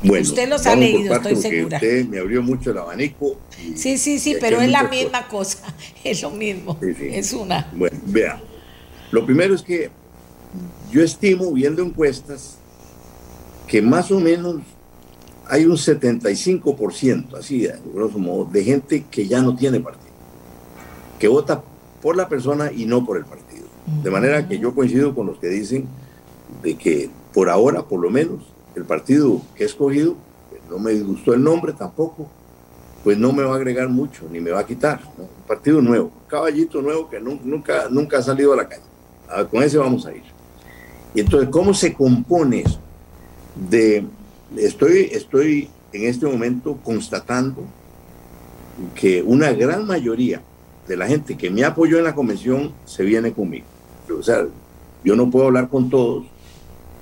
Bueno, usted los ha leído, estoy segura. Usted me abrió mucho el abanico. sí, sí, sí, pero es la misma cosa, es lo mismo, sí, sí. es una. Bueno, vea, lo primero es que yo estimo, viendo encuestas, que más o menos hay un 75%, así, grosso modo, de gente que ya no tiene partido, que vota por la persona y no por el partido. De manera que yo coincido con los que dicen de que por ahora, por lo menos, el partido que he escogido, no me gustó el nombre tampoco, pues no me va a agregar mucho, ni me va a quitar. Un partido nuevo, un caballito nuevo que nunca, nunca ha salido a la calle. A ver, con ese vamos a ir. Y entonces, ¿cómo se compone eso? De, estoy, estoy en este momento constatando que una gran mayoría de la gente que me apoyó en la convención se viene conmigo. O sea, yo no puedo hablar con todos,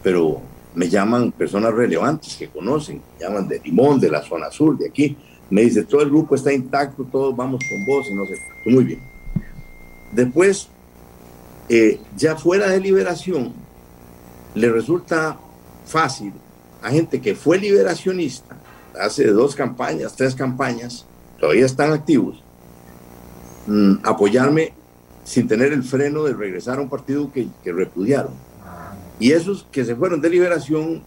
pero me llaman personas relevantes que conocen, me llaman de Limón, de la zona sur, de aquí. Me dice, todo el grupo está intacto, todos vamos con vos y no sé. Muy bien. Después, eh, ya fuera de liberación, le resulta fácil a gente que fue liberacionista hace dos campañas, tres campañas, todavía están activos, mmm, apoyarme sin tener el freno de regresar a un partido que, que, repudiaron. Y esos que se fueron de liberación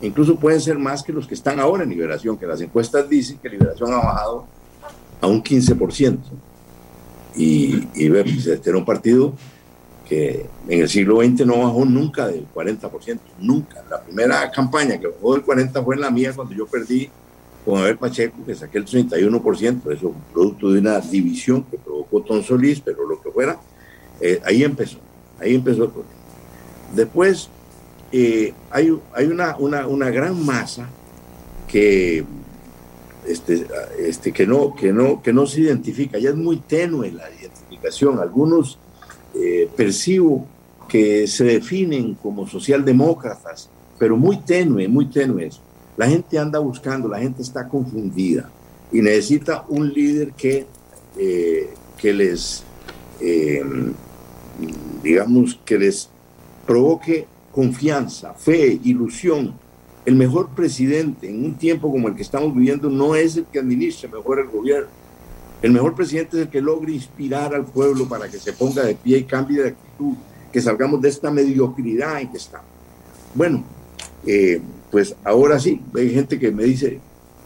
incluso pueden ser más que los que están ahora en liberación, que las encuestas dicen que liberación ha bajado a un 15%. Y, y pues, este era un partido que en el siglo XX no bajó nunca del 40%, nunca. La primera campaña que bajó del 40% fue en la mía cuando yo perdí con Abel Pacheco, que saqué el 31%, eso producto de una división que provocó Ton Solís, pero lo que fuera, eh, ahí empezó, ahí empezó el problema. Después eh, hay, hay una, una, una, gran masa que, este, este, que, no, que, no, que no se identifica, ya es muy tenue la identificación, algunos eh, percibo que se definen como socialdemócratas, pero muy tenue, muy tenue eso. La gente anda buscando, la gente está confundida y necesita un líder que, eh, que les, eh, digamos, que les provoque confianza, fe, ilusión. El mejor presidente en un tiempo como el que estamos viviendo no es el que administre mejor el gobierno. El mejor presidente es el que logre inspirar al pueblo para que se ponga de pie y cambie de actitud, que salgamos de esta mediocridad en que estamos. Bueno, eh, pues ahora sí, hay gente que me dice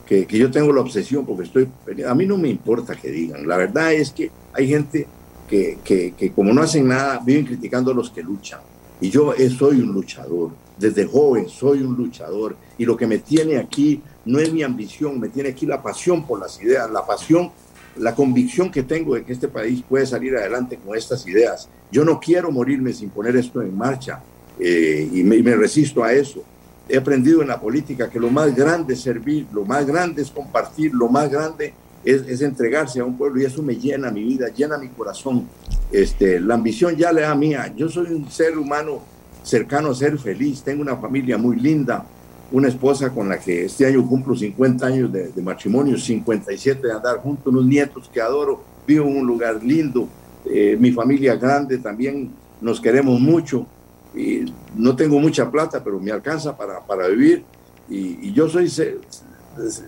que, yo tengo la obsesión porque estoy... A mí no me importa que digan. La verdad es que hay gente que, que, que como no hacen nada, viven criticando a los que luchan. Y yo soy un luchador. Desde joven soy un luchador. Y lo que me tiene aquí no es mi ambición, me tiene aquí la pasión por las ideas, la pasión, la convicción que tengo de que este país puede salir adelante con estas ideas. Yo no quiero morirme sin poner esto en marcha eh, y, me, resisto a eso. He aprendido en la política que lo más grande es servir, lo más grande es compartir, lo más grande es, es, entregarse a un pueblo y eso me llena mi vida, llena mi corazón. Este, la ambición ya le da mía. Yo soy un ser humano cercano a ser feliz, tengo una familia muy linda, una esposa con la que este año cumplo 50 años de, de matrimonio, 57 de andar juntos, unos nietos que adoro, vivo en un lugar lindo, eh, mi familia grande también, nos queremos mucho y no tengo mucha plata, pero me alcanza para, para vivir y, y yo soy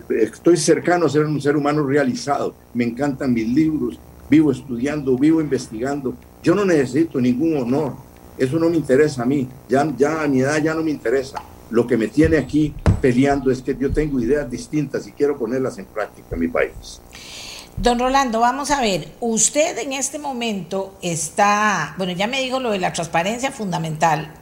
estoy cercano a ser un ser humano realizado. Me encantan mis libros, vivo estudiando, vivo investigando. Yo no necesito ningún honor. Eso no me interesa a mí. Ya, ya a mi edad ya no me interesa. Lo que me tiene aquí peleando es que yo tengo ideas distintas y quiero ponerlas en práctica en mi país. Don Rolando, vamos a ver, usted en este momento está, bueno, ya me dijo lo de la transparencia fundamental,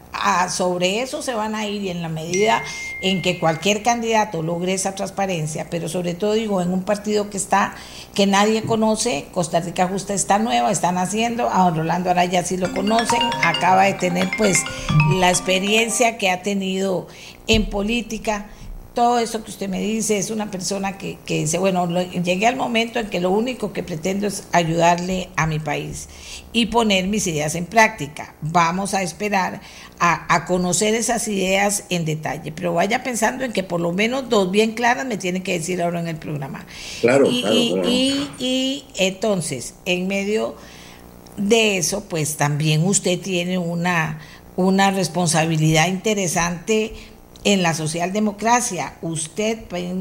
sobre eso se van a ir y en la medida en que cualquier candidato logre esa transparencia, pero sobre todo digo, en un partido que está, que nadie conoce, Costa Rica Justa está nueva, están haciendo, a don Rolando Araya sí lo conocen, acaba de tener pues la experiencia que ha tenido en política todo eso que usted me dice, es una persona que, que dice, bueno, llegué al momento en que lo único que pretendo es ayudarle a mi país y poner mis ideas en práctica. Vamos a esperar a, a, conocer esas ideas en detalle, pero vaya pensando en que por lo menos dos bien claras me tienen que decir ahora en el programa. Claro, y, claro, y, claro. y, y entonces, en medio de eso, pues también usted tiene una, una responsabilidad interesante en la socialdemocracia. Usted,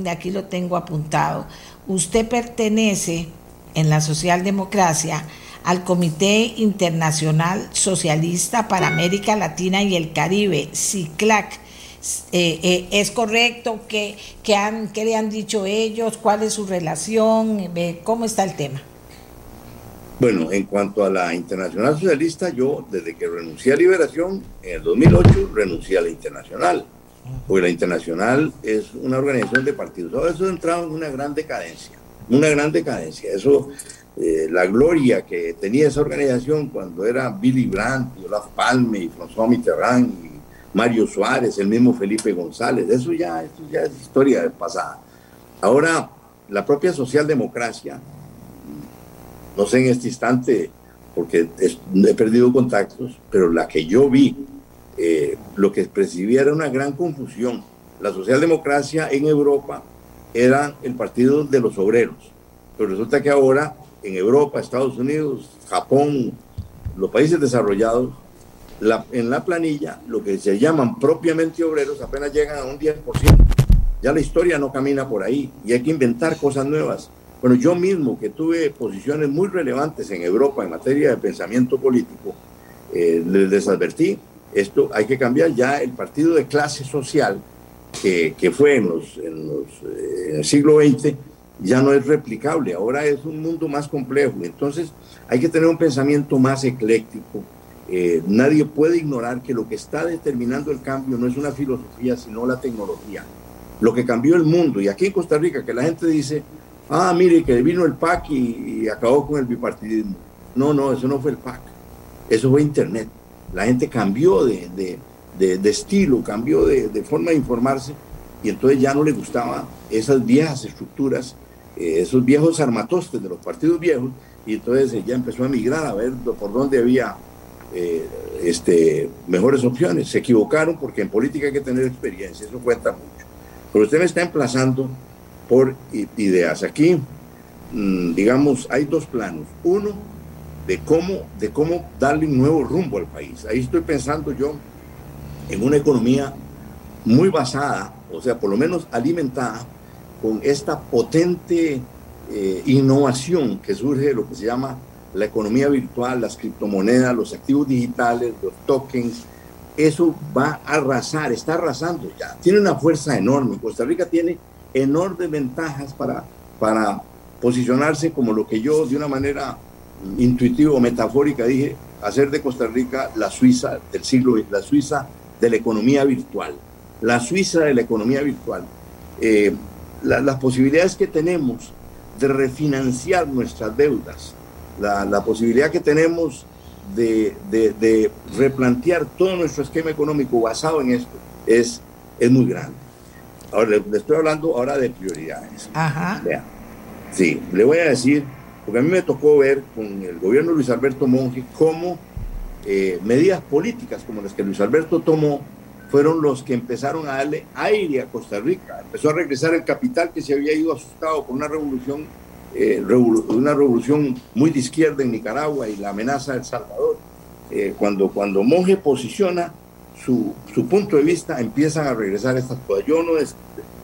aquí lo tengo apuntado, usted pertenece en la socialdemocracia al Comité Internacional Socialista para América Latina y el Caribe, CICLAC. Eh, eh, ¿Es correcto? ¿Qué, han, ¿Qué le han dicho ellos? ¿Cuál es su relación? ¿Cómo está el tema? Bueno, en cuanto a la Internacional Socialista, yo desde que renuncié a Liberación en el 2008, renuncié a la Internacional porque la internacional es una organización de partidos. Ahora eso entrado en una gran decadencia, una gran decadencia. Eso, eh, la gloria que tenía esa organización cuando era Billy Brandt, y Olaf Palme, y François Mitterrand, y Mario Suárez, el mismo Felipe González, eso ya, eso ya es historia pasada. Ahora, la propia socialdemocracia, no sé en este instante, porque he perdido contactos, pero la que yo vi eh, lo que percibía era una gran confusión. La socialdemocracia en Europa era el partido de los obreros, pero resulta que ahora en Europa, Estados Unidos, Japón, los países desarrollados, la, en la planilla, lo que se llaman propiamente obreros apenas llegan a un 10%. Ya la historia no camina por ahí y hay que inventar cosas nuevas. Bueno, yo mismo que tuve posiciones muy relevantes en Europa en materia de pensamiento político, eh, les, advertí esto hay que cambiar ya el partido de clase social que, que fue en, los, en, los, eh, en, el siglo XX ya no es replicable, ahora es un mundo más complejo, entonces hay que tener un pensamiento más ecléctico. Eh, nadie puede ignorar que lo que está determinando el cambio no es una filosofía, sino la tecnología. Lo que cambió el mundo, y aquí en Costa Rica, que la gente dice, ah, mire, que vino el PAC y, acabó con el bipartidismo. No, no, eso no fue el PAC, eso fue Internet la gente cambió de, de, de estilo, cambió de, forma de informarse y entonces ya no le gustaban esas viejas estructuras, eh, esos viejos armatostes de los partidos viejos y entonces ya empezó a migrar a ver por dónde había eh, este, mejores opciones. Se equivocaron porque en política hay que tener experiencia, eso cuenta mucho. Pero usted me está emplazando por ideas. Aquí, mm, digamos, hay dos planos. Uno, de cómo, de cómo darle un nuevo rumbo al país. Ahí estoy pensando yo en una economía muy basada, o sea, por lo menos alimentada con esta potente eh, innovación que surge de lo que se llama la economía virtual, las criptomonedas, los activos digitales, los tokens, eso va a arrasar, está arrasando ya, tiene una fuerza enorme. Costa Rica tiene enormes ventajas para, para posicionarse como lo que yo de una manera intuitiva o metafórica dije, hacer de Costa Rica la Suiza del siglo, la Suiza de la economía virtual, la Suiza de la economía virtual. Eh, las posibilidades que tenemos de refinanciar nuestras deudas, la, posibilidad que tenemos de, de, replantear todo nuestro esquema económico basado en esto es, es muy grande. Ahora le, estoy hablando ahora de prioridades. Ajá. Sí, le voy a decir, porque a mí me tocó ver con el gobierno de Luis Alberto Monge cómo eh, medidas políticas como las que Luis Alberto tomó fueron los que empezaron a darle aire a Costa Rica. Empezó a regresar el capital que se había ido asustado por una revolución, eh, una revolución muy de izquierda en Nicaragua y la amenaza de El Salvador. Eh, cuando, cuando Monge posiciona su, su, punto de vista, empiezan a regresar estas cosas. Yo no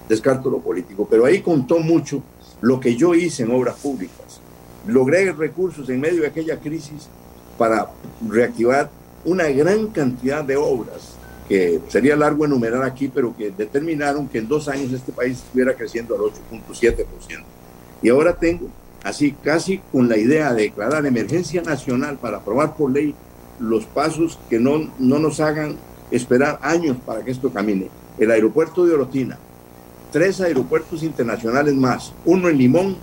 descarto lo político, pero ahí contó mucho lo que yo hice en obras públicas. Logré recursos en medio de aquella crisis para reactivar una gran cantidad de obras que sería largo enumerar aquí, pero que determinaron que en dos años este país estuviera creciendo al 8.7%. Y ahora tengo, así casi con la idea de declarar emergencia nacional para aprobar por ley los pasos que no, no nos hagan esperar años para que esto camine. El aeropuerto de Orotina, tres aeropuertos internacionales más, uno en Limón,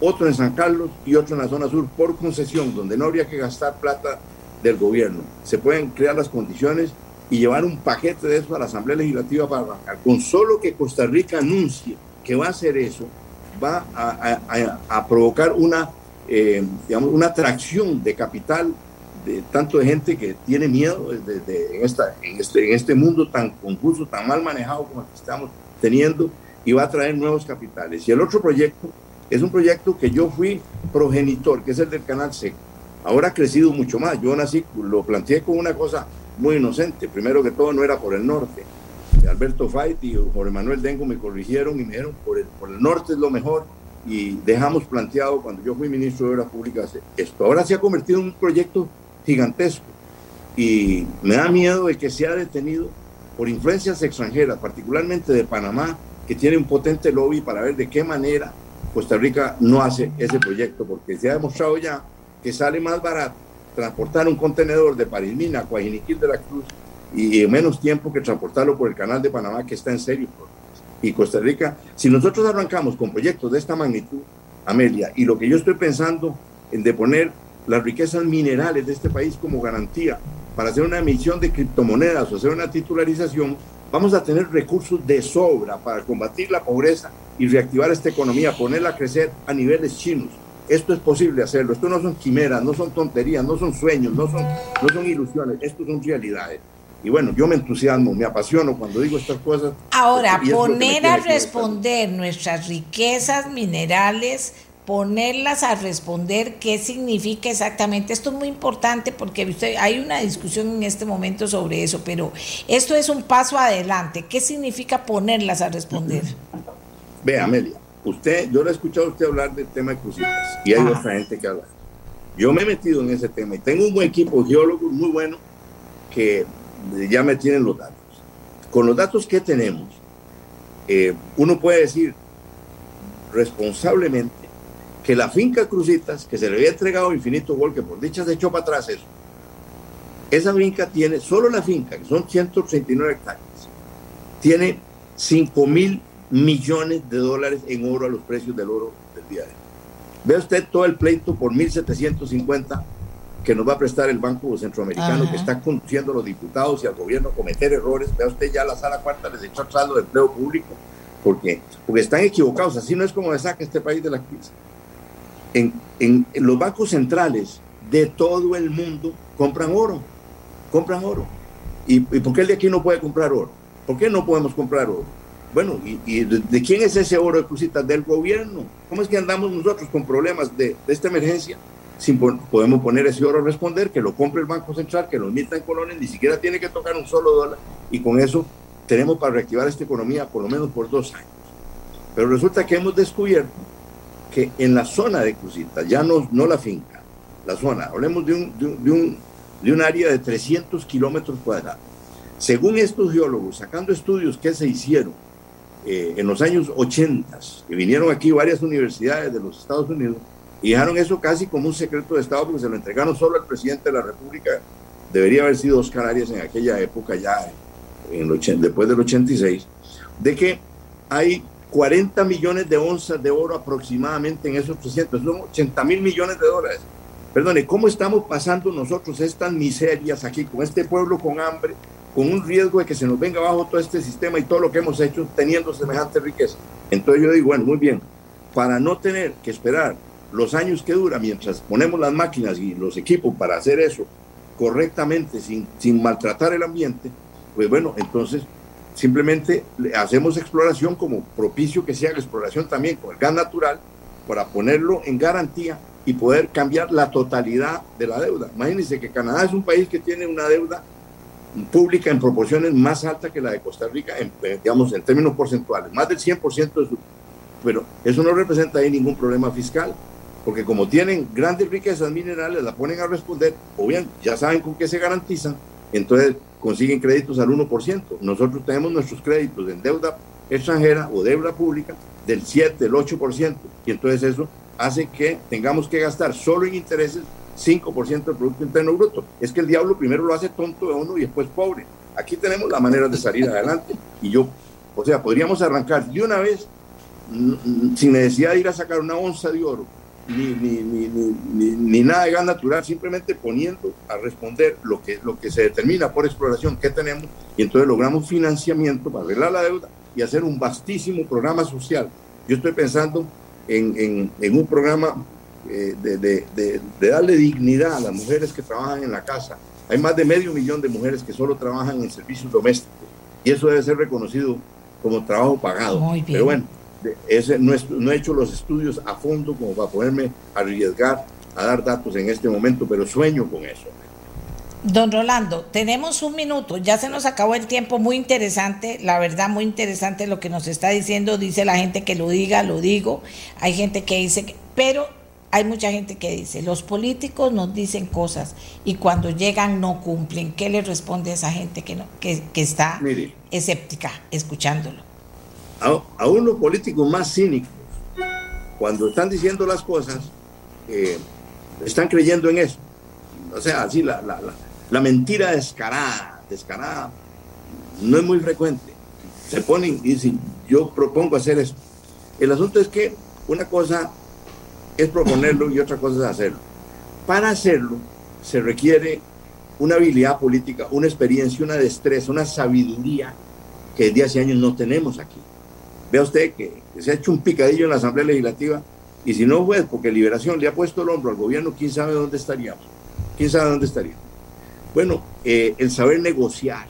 otro en San Carlos y otro en la zona sur por concesión, donde no habría que gastar plata del gobierno. Se pueden crear las condiciones y llevar un paquete de eso a la Asamblea Legislativa para arrancar. Con solo que Costa Rica anuncie que va a hacer eso, va a, provocar una, eh, digamos, una atracción de capital de tanto de gente que tiene miedo de, en, esta, en, este, en este mundo tan confuso, tan mal manejado como el que estamos teniendo, y va a traer nuevos capitales. Y el otro proyecto es un proyecto que yo fui progenitor, que es el del Canal Seco. Ahora ha crecido mucho más. Yo nací, lo planteé con una cosa muy inocente. Primero que todo, no era por el norte. Alberto Fait y Jorge Manuel Dengo me corrigieron y me dijeron, por el, por el norte es lo mejor. Y dejamos planteado, cuando yo fui ministro de Obras Públicas, esto. Ahora se ha convertido en un proyecto gigantesco. Y me da miedo de que sea detenido por influencias extranjeras, particularmente de Panamá, que tiene un potente lobby para ver de qué manera Costa Rica no hace ese proyecto, porque se ha demostrado ya que sale más barato transportar un contenedor de Parismina a Coajiniquil de la Cruz y en menos tiempo que transportarlo por el canal de Panamá, que está en serio. Y Costa Rica, si nosotros arrancamos con proyectos de esta magnitud, Amelia, y lo que yo estoy pensando en de poner las riquezas minerales de este país como garantía para hacer una emisión de criptomonedas o hacer una titularización, vamos a tener recursos de sobra para combatir la pobreza y reactivar esta economía, ponerla a crecer a niveles chinos. Esto es posible hacerlo. Esto no son quimeras, no son tonterías, no son sueños, no son, no son ilusiones. Esto son realidades. Y bueno, yo me entusiasmo, me apasiono cuando digo estas cosas. Ahora, poner a responder nuestras riquezas minerales, ponerlas a responder qué significa exactamente. Esto es muy importante porque usted, hay una discusión en este momento sobre eso, pero esto es un paso adelante. ¿Qué significa ponerlas a responder? Ve, Amelia, usted, yo le he escuchado a usted hablar del tema de crucitas y hay otra gente que habla. Yo me he metido en ese tema y tengo un buen equipo de geólogos muy bueno que ya me tienen los datos. Con los datos que tenemos, eh, uno puede decir responsablemente que la finca Crucitas, que se le había entregado Infinito Gol, que por dicha se echó para atrás eso, esa finca tiene, solo la finca, que son 139 hectáreas, tiene 5 mil millones de dólares en oro a los precios del oro del día de hoy. Ve usted todo el pleito por 1.750 que nos va a prestar el Banco Centroamericano, que está conduciendo a los diputados y al gobierno a cometer errores. Vea usted ya la sala cuarta les echó saldo de empleo público, porque, porque están equivocados. Así no es como le saca este país de la crisis. En, en, en los bancos centrales de todo el mundo compran oro compran oro. ¿Y, ¿Y por qué el de aquí no puede comprar oro? ¿Por qué no podemos comprar oro? Bueno, ¿y, de, quién es ese oro de crucitas? Del gobierno. ¿Cómo es que andamos nosotros con problemas de, esta emergencia? Sin podemos poner ese oro a responder, que lo compre el Banco Central, que lo emita en colones, ni siquiera tiene que tocar un solo dólar. Y con eso tenemos para reactivar esta economía por lo menos por dos años. Pero resulta que hemos descubierto que en la zona de Crucitas, ya no, no la finca, la zona, hablemos de un, de un, de un área de 300 kilómetros cuadrados. Según estos geólogos, sacando estudios que se hicieron eh, en los años 80, y vinieron aquí varias universidades de los Estados Unidos, y dejaron eso casi como un secreto de Estado porque se lo entregaron solo al presidente de la República. Debería haber sido Oscar Arias en aquella época, ya en el, después del 86, de que hay 40 millones de onzas de oro aproximadamente en esos 300, son 80 mil millones de dólares. Perdone, ¿cómo estamos pasando nosotros estas miserias aquí con este pueblo con hambre, con un riesgo de que se nos venga abajo todo este sistema y todo lo que hemos hecho teniendo semejante riqueza. Entonces yo digo, bueno, muy bien, para no tener que esperar los años que dura mientras ponemos las máquinas y los equipos para hacer eso correctamente, sin, sin maltratar el ambiente, pues bueno, entonces simplemente hacemos exploración como propicio que sea la exploración también con el gas natural para ponerlo en garantía y poder cambiar la totalidad de la deuda. Imagínense que Canadá es un país que tiene una deuda pública en proporciones más altas que la de Costa Rica, en, eh, digamos, en términos porcentuales, más del 100% de su... Pero eso no representa ahí ningún problema fiscal, porque como tienen grandes riquezas minerales, la ponen a responder, o bien ya saben con qué se garantizan, entonces consiguen créditos al 1%. Nosotros tenemos nuestros créditos en deuda extranjera o deuda pública del 7, del 8%, y entonces eso hace que tengamos que gastar solo en intereses 5% del Producto Interno Bruto. Es que el diablo primero lo hace tonto de uno y después pobre. Aquí tenemos la manera de salir adelante. Y yo, o sea, podríamos arrancar de una vez sin necesidad de ir a sacar una onza de oro, ni, ni, ni, ni, nada de gas natural, simplemente poniendo a responder lo que, lo que se determina por exploración que tenemos y entonces logramos financiamiento para arreglar la deuda y hacer un vastísimo programa social. Yo estoy pensando en, en, en un programa eh, de, de, de, darle dignidad a las mujeres que trabajan en la casa. Hay más de medio millón de mujeres que solo trabajan en servicios domésticos y eso debe ser reconocido como trabajo pagado. Pero bueno, ese, no, no, he hecho los estudios a fondo como para poderme arriesgar a dar datos en este momento, pero sueño con eso. Don Rolando, tenemos un minuto, ya se nos acabó el tiempo, muy interesante, la verdad muy interesante lo que nos está diciendo, dice la gente que lo diga, lo digo, hay gente que dice, que, pero hay mucha gente que dice, los políticos nos dicen cosas y cuando llegan no cumplen. ¿Qué le responde a esa gente que, no, que, está escéptica escuchándolo? A, a, unos políticos más cínicos, cuando están diciendo las cosas, eh, están creyendo en eso. O sea, así la, la, la, mentira descarada, descarada, no es muy frecuente. Se ponen y dicen, yo propongo hacer eso. El asunto es que una cosa es proponerlo y otra cosa es hacerlo. Para hacerlo se requiere una habilidad política, una experiencia, una destreza, una sabiduría que desde hace años no tenemos aquí. Vea usted que, se ha hecho un picadillo en la Asamblea Legislativa y si no fue porque Liberación le ha puesto el hombro al gobierno, quién sabe dónde estaríamos. ¿Quién sabe dónde estaríamos? Bueno, eh, el saber negociar,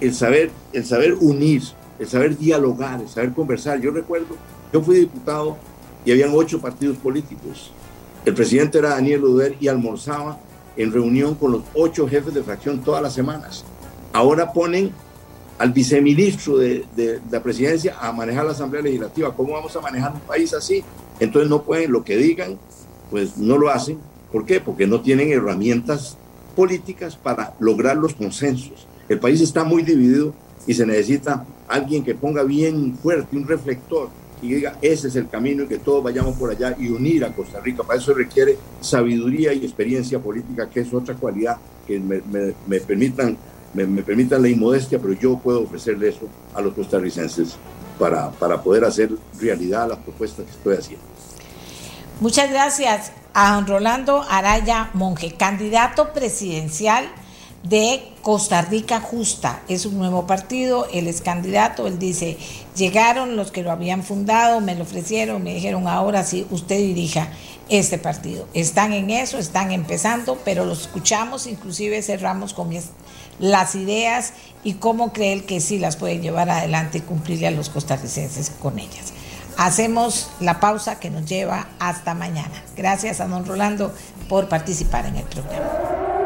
el saber, el saber unir, el saber dialogar, el saber conversar. Yo recuerdo, yo fui diputado y habían ocho partidos políticos. El presidente era Daniel Uder y almorzaba en reunión con los ocho jefes de fracción todas las semanas. Ahora ponen al viceministro de, la presidencia a manejar la Asamblea Legislativa. ¿Cómo vamos a manejar un país así? Entonces no pueden, lo que digan, pues no lo hacen. ¿Por qué? Porque no tienen herramientas políticas para lograr los consensos. El país está muy dividido y se necesita alguien que ponga bien fuerte un reflector y diga, ese es el camino y que todos vayamos por allá y unir a Costa Rica. Para eso requiere sabiduría y experiencia política, que es otra cualidad que me, permitan, me, permitan la inmodestia, pero yo puedo ofrecerle eso a los costarricenses para, para poder hacer realidad las propuestas que estoy haciendo. Muchas gracias a don Rolando Araya Monje, candidato presidencial de Costa Rica Justa. Es un nuevo partido, él es candidato, él dice, llegaron los que lo habían fundado, me lo ofrecieron, me dijeron, ahora sí, usted dirija este partido. Están en eso, están empezando, pero los escuchamos, inclusive cerramos con las ideas y cómo cree él que sí las puede llevar adelante y cumplirle a los costarricenses con ellas. Hacemos la pausa que nos lleva hasta mañana. Gracias a don Rolando por participar en el programa.